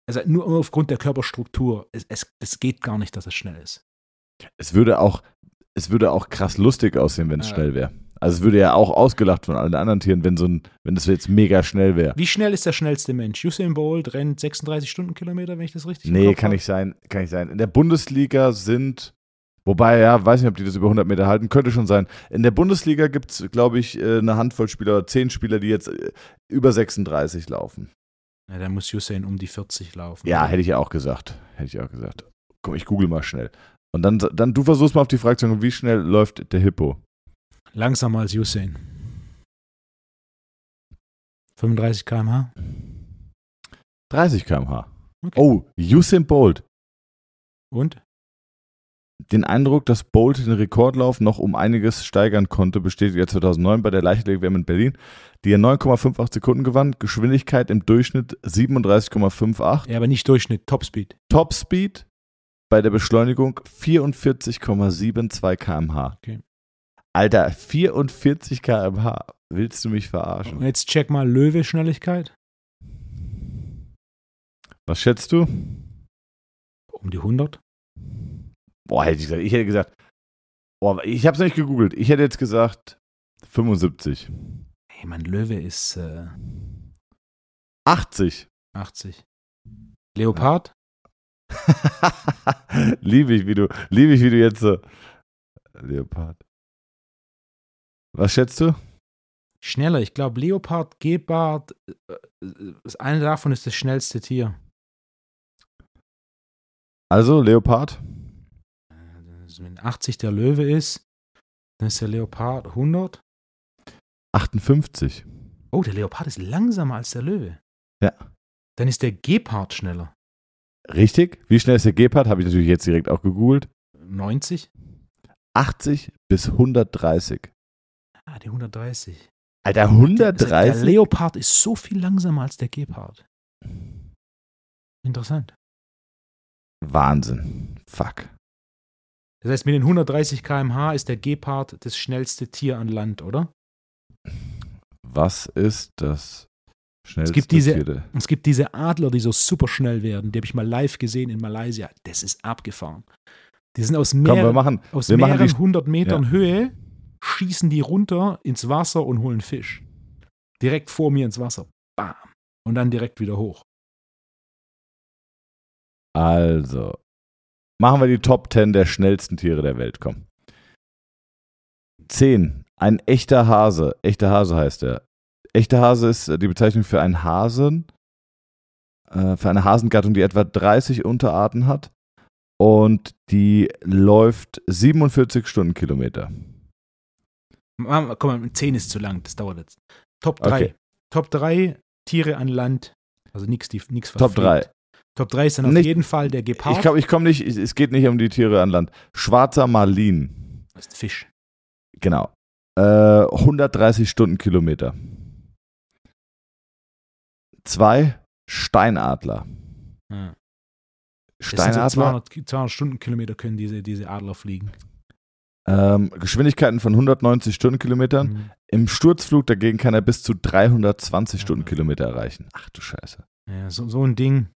Also nur aufgrund der Körperstruktur. Es, es, es geht gar nicht, dass es schnell ist. Es würde auch, es würde auch krass lustig aussehen, wenn es Ja. schnell wäre. Also es würde ja auch ausgelacht von allen anderen Tieren, wenn so ein, wenn das jetzt mega schnell wäre. Wie schnell ist der schnellste Mensch? Usain Bolt rennt 36 Stundenkilometer, wenn ich das richtig Nee, kann nicht sein, kann nicht sein. In der Bundesliga sind, wobei, ja, weiß nicht, ob die das über 100 Meter halten, könnte schon sein. In der Bundesliga gibt es, glaube ich, äh, eine Handvoll Spieler oder zehn Spieler, die jetzt äh, über 36 laufen. Ja, dann muss Usain um die 40 laufen. Ja, hätte ich ja auch gesagt. Hätte ich auch gesagt. Komm, ich google mal schnell. Und dann, dann du versuchst mal auf die Frage zu kommen, wie schnell läuft der Hippo? Langsamer als Usain. 35 km/h. 30 km/h. Okay. Oh, Usain Bolt. Und? Den Eindruck, dass Bolt den Rekordlauf noch um einiges steigern konnte, bestätigt er 2009 bei der Leichtathletik-WM in Berlin, die er 9,58 Sekunden gewann, Geschwindigkeit im Durchschnitt 37,58, Ja, aber nicht Durchschnitt, Topspeed. Topspeed bei der Beschleunigung 44,72 km/h. Okay. Alter, 44 km/h. Willst du mich Und verarschen? jetzt check mal Löwe-Schnelligkeit. Was schätzt du? Um die 100. Boah, hätte ich gesagt, ich hätte gesagt, boah, ich habe es nicht gegoogelt. Ich hätte jetzt gesagt 75. Hey, mein Löwe ist äh, 80. 80. Leopard? liebe ich, wie du, liebe ich, wie du jetzt so. Leopard. Was schätzt du? Schneller. Ich glaube, Leopard, Gepard, äh, äh, das eine davon ist das schnellste Tier. Also, Leopard? Also, wenn 80 der Löwe ist, dann ist der Leopard 100. 58. Oh, der Leopard ist langsamer als der Löwe. Ja. Dann ist der Gepard schneller. Richtig? Wie schnell ist der Gepard? Habe ich natürlich jetzt direkt auch gegoogelt. 90? 80 bis 130. Ah, die 130. Alter, Der 130? Leopard ist so viel langsamer als der Gepard. Interessant. Wahnsinn. Fuck. Das heißt, mit den 130 km/h ist der Gepard das schnellste Tier an Land, oder? Was ist das schnellste gibt diese- Tier? Es gibt diese Adler, die so super schnell werden. Die habe ich mal live gesehen in Malaysia. Das ist abgefahren. Die sind aus Komm, wir mehreren, machen, aus wir machen mehreren die, hundert Metern Ja. Höhe, schießen die runter ins Wasser und holen Fisch. Direkt vor mir ins Wasser. Bam. Und dann direkt wieder hoch. Also, machen wir die Top 10 der schnellsten Tiere der Welt, komm. 10. Ein echter Hase. Echter Hase heißt er. Echter Hase ist äh, die Bezeichnung für einen Hasen, äh, für eine Hasengattung, die etwa 30 Unterarten hat und die läuft 47 Stundenkilometer. Komm mal, 10 ist zu lang, das dauert jetzt. Top 3. Okay. Top 3 Tiere an Land. Also nichts Top 3. Top 3 ist dann auf Nicht- jeden Fall der Gepard. Ich glaube, ich komme nicht, es geht nicht um die Tiere an Land. Schwarzer Marlin. das ist Fisch. Genau. Äh, 130 Stundenkilometer. Zwei Steinadler. Das sind so Steinadler, 200, 200 Stundenkilometer können diese, diese Adler fliegen. ähm, Geschwindigkeiten von 190 Stundenkilometern. Mhm. Im Sturzflug dagegen kann er bis zu 320 Ja. Stundenkilometer erreichen. Ach du Scheiße. Ja, so, so ein Ding.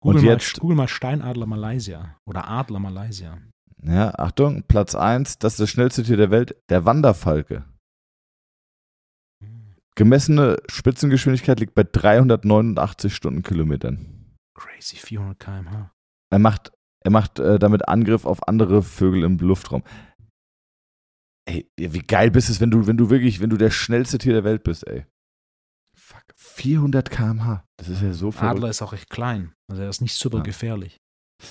Google, Und mal, jetzt- Google mal Steinadler Malaysia oder Adler Malaysia. Ja, Achtung, Platz 1, das ist das schnellste Tier der Welt, der Wanderfalke. Gemessene Spitzengeschwindigkeit liegt bei 389 Stundenkilometern. Crazy, 400 km/h. Er macht, er macht äh, damit Angriff auf andere Vögel im Luftraum. Ey, wie geil bist es, wenn du, wenn du wirklich, wenn du der schnellste Tier der Welt bist, ey. Fuck, 400 km/h. Das ist ja so verrückt. Adler ist auch recht klein. Also er ist nicht super Ja. gefährlich.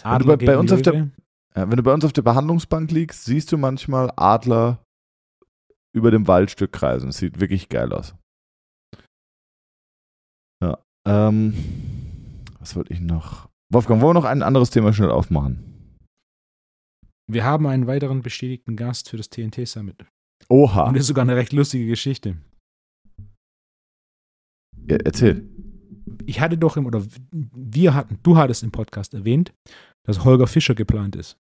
Wenn du bei- bei uns auf der- Ja, wenn du bei uns auf der Behandlungsbank liegst, siehst du manchmal Adler über dem Waldstück kreisen. Das sieht wirklich geil aus. Ja. Ähm, was wollte ich noch? Wolfgang, wollen wir noch ein anderes Thema schnell aufmachen? Wir haben einen weiteren bestätigten Gast für das TNT Summit. Oha. Und das ist sogar eine recht lustige Geschichte. Ja, erzähl. Ich hatte doch im, oder wir hatten, du hattest im Podcast erwähnt, dass Holger Fischer geplant ist.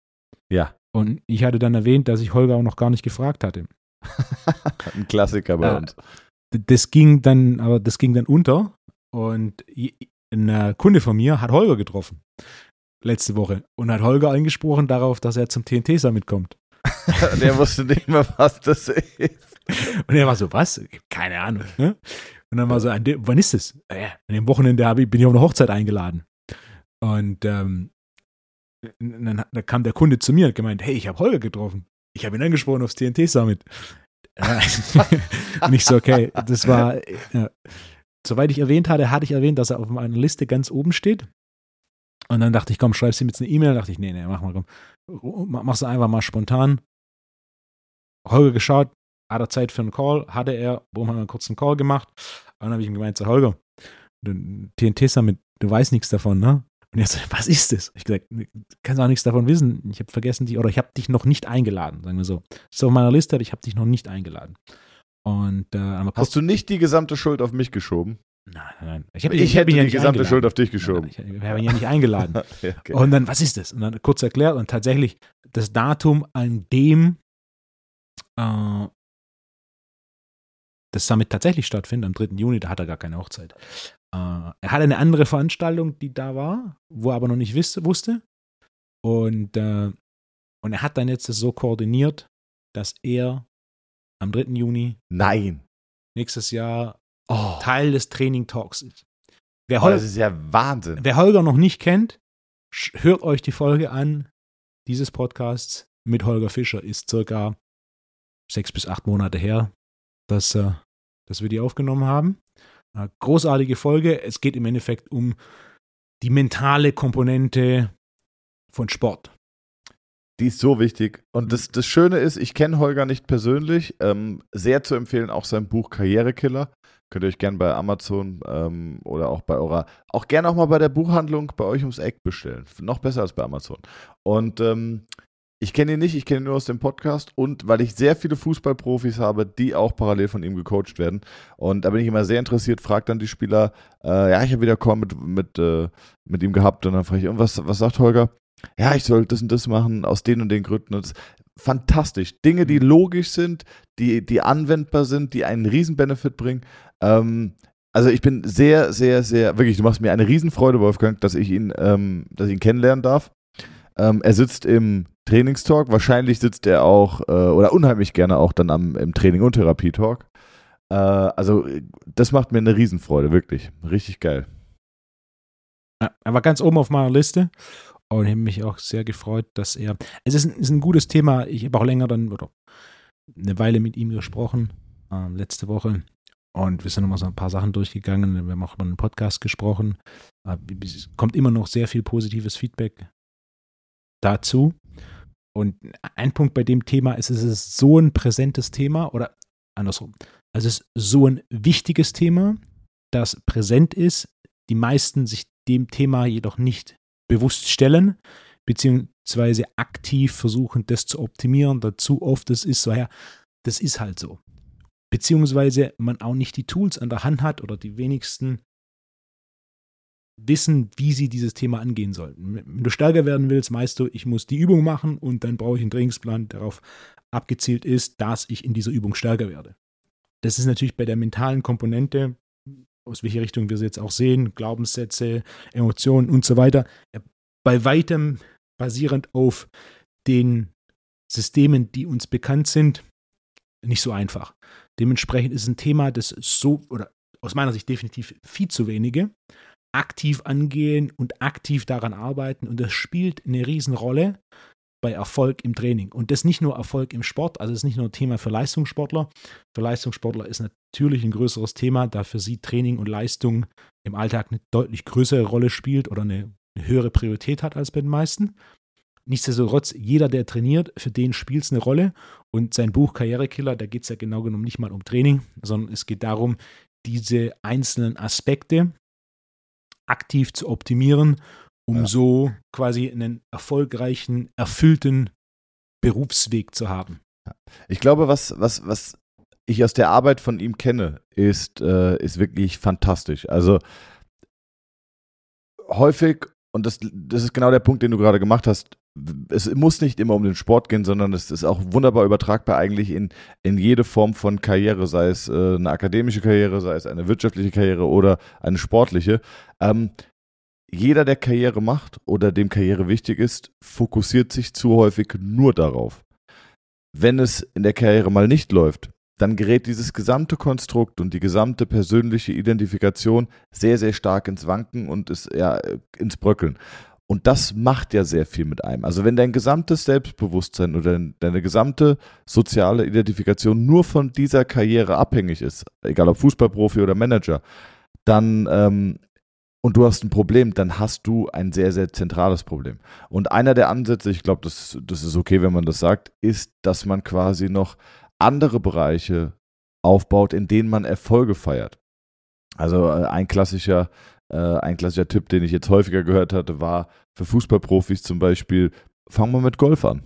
Ja. Und ich hatte dann erwähnt, dass ich Holger auch noch gar nicht gefragt hatte. Ein Klassiker bei uns. Das ging dann, aber das ging dann unter. Und ein äh, Kunde von mir hat Holger getroffen. Letzte Woche. Und hat Holger angesprochen darauf, dass er zum TNT Summit kommt. Der wusste nicht mehr, was das ist. Und er war so, was? Keine Ahnung. Ne? Und dann war so, dem, wann ist das? "Ah Ja, an dem Wochenende ich, bin ich auf eine Hochzeit eingeladen. Und ähm, dann, dann kam der Kunde zu mir und gemeint, hey, ich habe Holger getroffen. Ich habe ihn angesprochen aufs TNT Summit. Äh, und ich so, okay, das war, ja. soweit ich erwähnt hatte, hatte ich erwähnt, dass er auf meiner Liste ganz oben steht. Und dann dachte ich, komm, schreibst ihm jetzt eine E-Mail. dachte ich, nee, nee, mach mal, komm. Mach- Mach's einfach mal spontan. Holger geschaut, hat er Zeit für einen Call? Hatte er, warum haben wir einen kurzen Call gemacht? Und dann habe ich ihm gemeint, so Holger, du- TNT Summit, du weißt nichts davon, ne? Und er so, was ist das? Ich gesagt, du kannst auch nichts davon wissen. Ich habe vergessen dich, oder ich habe dich noch nicht eingeladen, sagen wir so. Das ist auf meiner Liste, ich habe dich noch nicht eingeladen. Und äh, Hast du nicht die gesamte Schuld auf mich geschoben? Nein, nein, nein. Ich, hab, Ich, hab hätte ja die nicht gesamte eingeladen. Schuld auf dich Nein, geschoben. Ich, ich habe ihn ja nicht eingeladen. Ja, okay. Und dann, was ist das? Und dann kurz erklärt und tatsächlich das Datum, an dem äh, das Summit tatsächlich stattfindet, am 3. Juni, da hat er gar keine Hochzeit. Äh, er hatte eine andere Veranstaltung, die da war, wo er aber noch nicht wusste. wusste. Und, äh, und er hat dann jetzt das so koordiniert, dass er am 3. Juni Nein. nächstes Jahr Oh, Teil des Training Talks ist. Wer, oh, Hol das ist ja Wahnsinn. Wer Holger noch nicht kennt, hört euch die Folge an dieses Podcasts mit Holger Fischer. Ist circa sechs bis acht Monate her, dass, äh, dass wir die aufgenommen haben. Äh, großartige Folge. Es geht im Endeffekt um die mentale Komponente von Sport. Die ist so wichtig. Und das, das Schöne ist, ich kenne Holger nicht persönlich. Ähm, sehr zu empfehlen auch sein Buch Karrierekiller. Könnt ihr euch gerne bei Amazon ähm, oder auch bei eurer, auch gerne auch mal bei der Buchhandlung bei euch ums Eck bestellen. Noch besser als bei Amazon. Und ähm, ich kenne ihn nicht, ich kenne ihn nur aus dem Podcast und weil ich sehr viele Fußballprofis habe, die auch parallel von ihm gecoacht werden. Und da bin ich immer sehr interessiert, fragt dann die Spieler, äh, ja, ich habe wieder Call mit, mit, äh, mit ihm gehabt und dann frage ich, und was, was sagt Holger? Ja, ich soll das und das machen, aus den und den Gründen. Und das, fantastisch. Dinge, die logisch sind, die, die anwendbar sind, die einen riesen Benefit bringen. Ähm, also ich bin sehr, sehr, sehr, wirklich, du machst mir eine Riesenfreude, Wolfgang, dass ich ihn, ähm, dass ich ihn kennenlernen darf. Ähm, er sitzt im Trainingstalk. Wahrscheinlich sitzt er auch äh, oder unheimlich gerne auch dann am, im Training- und Therapietalk. Äh, also, das macht mir eine Riesenfreude, wirklich. Richtig geil. Ja, er war ganz oben auf meiner Liste und ich habe mich auch sehr gefreut, dass er. Es ist ein, ist ein gutes Thema. Ich habe auch länger dann oder eine Weile mit ihm gesprochen, äh, letzte Woche. Und wir sind nochmal so ein paar Sachen durchgegangen. Wir haben auch über einen Podcast gesprochen. Äh, es kommt immer noch sehr viel positives Feedback dazu. Und ein Punkt bei dem Thema ist, es ist so ein präsentes Thema oder andersrum. Also es ist so ein wichtiges Thema, das präsent ist, die meisten sich dem Thema jedoch nicht bewusst stellen, beziehungsweise aktiv versuchen, das zu optimieren. Dazu oft, das ist so, ja, das ist halt so. Beziehungsweise man auch nicht die Tools an der Hand hat oder die wenigsten wissen, wie sie dieses Thema angehen sollten. Wenn du stärker werden willst, meinst du, ich muss die Übung machen und dann brauche ich einen Trainingsplan, der darauf abgezielt ist, dass ich in dieser Übung stärker werde. Das ist natürlich bei der mentalen Komponente, aus welcher Richtung wir sie jetzt auch sehen, Glaubenssätze, Emotionen und so weiter, bei weitem basierend auf den Systemen, die uns bekannt sind, nicht so einfach. Dementsprechend ist ein Thema, das so, oder aus meiner Sicht definitiv viel zu wenige, aktiv angehen und aktiv daran arbeiten. Und das spielt eine Riesenrolle bei Erfolg im Training. Und das nicht nur Erfolg im Sport, also es ist nicht nur ein Thema für Leistungssportler. Für Leistungssportler ist natürlich ein größeres Thema, da für sie Training und Leistung im Alltag eine deutlich größere Rolle spielt oder eine, eine höhere Priorität hat als bei den meisten. Nichtsdestotrotz, jeder, der trainiert, für den spielt es eine Rolle. Und sein Buch Karrierekiller, da geht es ja genau genommen nicht mal um Training, sondern es geht darum, diese einzelnen Aspekte aktiv zu optimieren, um ja. so quasi einen erfolgreichen, erfüllten Berufsweg zu haben. Ich glaube, was, was, was ich aus der Arbeit von ihm kenne, ist, äh, ist wirklich fantastisch. Also häufig, und das, das ist genau der Punkt, den du gerade gemacht hast, es muss nicht immer um den Sport gehen, sondern es ist auch wunderbar übertragbar eigentlich in, in jede Form von Karriere, sei es äh, eine akademische Karriere, sei es eine wirtschaftliche Karriere oder eine sportliche. Ähm, jeder, der Karriere macht oder dem Karriere wichtig ist, fokussiert sich zu häufig nur darauf. Wenn es in der Karriere mal nicht läuft, dann gerät dieses gesamte Konstrukt und die gesamte persönliche Identifikation sehr, sehr stark ins Wanken und ist ja ins Bröckeln. Und das macht ja sehr viel mit einem. Also wenn dein gesamtes Selbstbewusstsein oder deine gesamte soziale Identifikation nur von dieser Karriere abhängig ist, egal ob Fußballprofi oder Manager, dann ähm, und du hast ein Problem, dann hast du ein sehr, sehr zentrales Problem. Und einer der Ansätze, ich glaube, das, das ist okay, wenn man das sagt, ist, dass man quasi noch andere Bereiche aufbaut, in denen man Erfolge feiert. Also äh, ein klassischer äh, ein klassischer Tipp, den ich jetzt häufiger gehört hatte, war für Fußballprofis zum Beispiel, fangen wir mit Golf an.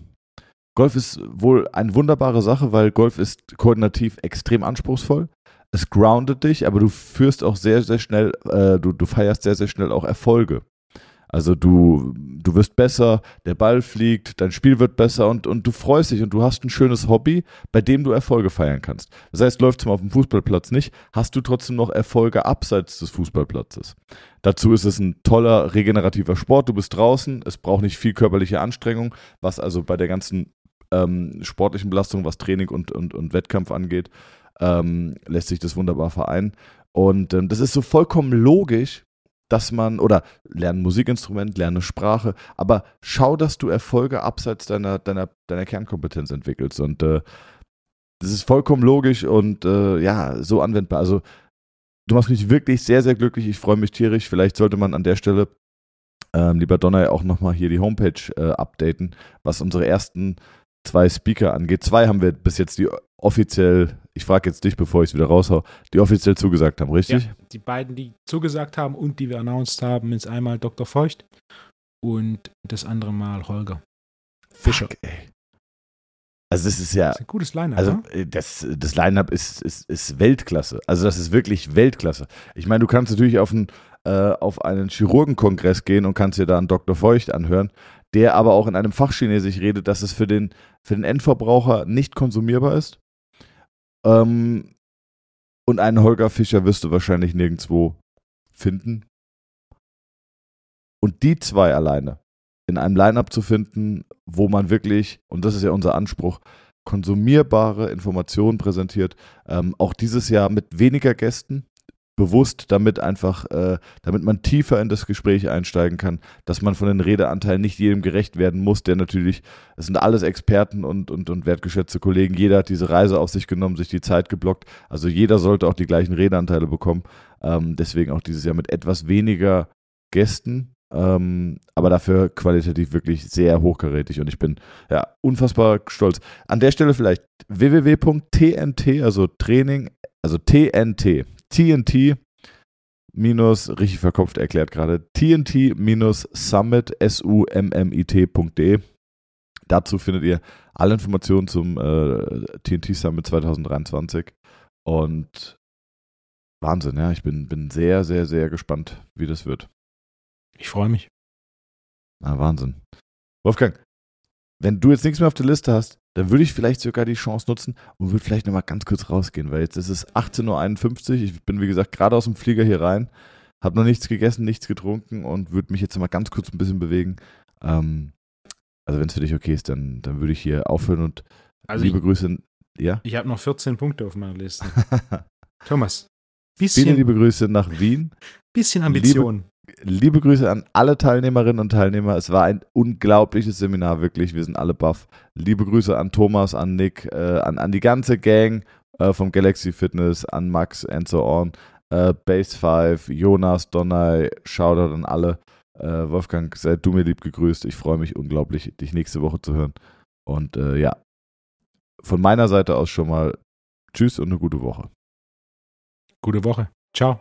Golf ist wohl eine wunderbare Sache, weil Golf ist koordinativ extrem anspruchsvoll. Es groundet dich, aber du führst auch sehr, sehr schnell, äh, du, du feierst sehr, sehr schnell auch Erfolge. Also du, du wirst besser, der Ball fliegt, dein Spiel wird besser und, und du freust dich und du hast ein schönes Hobby, bei dem du Erfolge feiern kannst. Das heißt, läuft es mal auf dem Fußballplatz nicht, hast du trotzdem noch Erfolge abseits des Fußballplatzes. Dazu ist es ein toller regenerativer Sport. Du bist draußen, es braucht nicht viel körperliche Anstrengung, was also bei der ganzen ähm, sportlichen Belastung, was Training und, und, und Wettkampf angeht, ähm, lässt sich das wunderbar vereinen. Und ähm, das ist so vollkommen logisch, dass man, oder lerne ein Musikinstrument, lerne Sprache, aber schau, dass du Erfolge abseits deiner, deiner, deiner Kernkompetenz entwickelst. Und äh, das ist vollkommen logisch und äh, ja, so anwendbar. Also du machst mich wirklich sehr, sehr glücklich. Ich freue mich tierisch. Vielleicht sollte man an der Stelle, ähm, lieber Donner, auch nochmal hier die Homepage äh, updaten, was unsere ersten zwei Speaker angeht. Zwei haben wir bis jetzt die offiziell, ich frage jetzt dich, bevor ich es wieder raushau, die offiziell zugesagt haben, richtig? Ja, die beiden, die zugesagt haben und die wir announced haben, ist einmal Dr. Feucht und das andere Mal Holger Fischer. Fuck, ey. Also das ist ja. Das ist ein gutes Line-Up. Also ne? äh, das, das Line-Up ist, ist, ist Weltklasse. Also das ist wirklich Weltklasse. Ich meine, du kannst natürlich auf einen, äh, auf einen Chirurgenkongress gehen und kannst dir da einen Dr. Feucht anhören der aber auch in einem Fachchinesisch redet, dass es für den, für den Endverbraucher nicht konsumierbar ist. Ähm, und einen Holger Fischer wirst du wahrscheinlich nirgendwo finden. Und die zwei alleine, in einem Line-up zu finden, wo man wirklich, und das ist ja unser Anspruch, konsumierbare Informationen präsentiert. Ähm, auch dieses Jahr mit weniger Gästen, bewusst, damit einfach, äh, damit man tiefer in das Gespräch einsteigen kann, dass man von den Redeanteilen nicht jedem gerecht werden muss, der natürlich, es sind alles Experten und, und, und wertgeschätzte Kollegen, jeder hat diese Reise auf sich genommen, sich die Zeit geblockt, also jeder sollte auch die gleichen Redeanteile bekommen, ähm, deswegen auch dieses Jahr mit etwas weniger Gästen, ähm, aber dafür qualitativ wirklich sehr hochkarätig. Und ich bin ja unfassbar stolz. An der Stelle vielleicht www.tnt, also Training, also TNT, TNT minus, richtig verkopft erklärt gerade, TNT minus Summit, S-U-M-M-I-T.de. Dazu findet ihr alle Informationen zum äh, TNT Summit 2023 und Wahnsinn, ja, ich bin, bin sehr, sehr, sehr gespannt, wie das wird. Ich freue mich. Na, Wahnsinn. Wolfgang, wenn du jetzt nichts mehr auf der Liste hast, dann würde ich vielleicht sogar die Chance nutzen und würde vielleicht nochmal ganz kurz rausgehen, weil jetzt ist es 18.51 Uhr. Ich bin, wie gesagt, gerade aus dem Flieger hier rein, habe noch nichts gegessen, nichts getrunken und würde mich jetzt mal ganz kurz ein bisschen bewegen. Ähm, also, wenn es für dich okay ist, dann, dann würde ich hier aufhören und Also liebe ich, Grüße. Ja? ich habe noch 14 Punkte auf meiner Liste. Thomas, Viele bisschen, liebe Grüße nach Wien. bisschen Ambition. Liebe Grüße an alle Teilnehmerinnen und Teilnehmer. Es war ein unglaubliches Seminar, wirklich. Wir sind alle baff. Liebe Grüße an Thomas, an Nick, äh, an, an die ganze Gang äh, vom Galaxy Fitness, an Max and so on. Äh, Base 5, Jonas, Donai, Shoutout an alle. Äh, Wolfgang, sei du mir lieb gegrüßt. Ich freue mich unglaublich, dich nächste Woche zu hören. Und äh, ja, von meiner Seite aus schon mal Tschüss und eine gute Woche. Gute Woche. Ciao.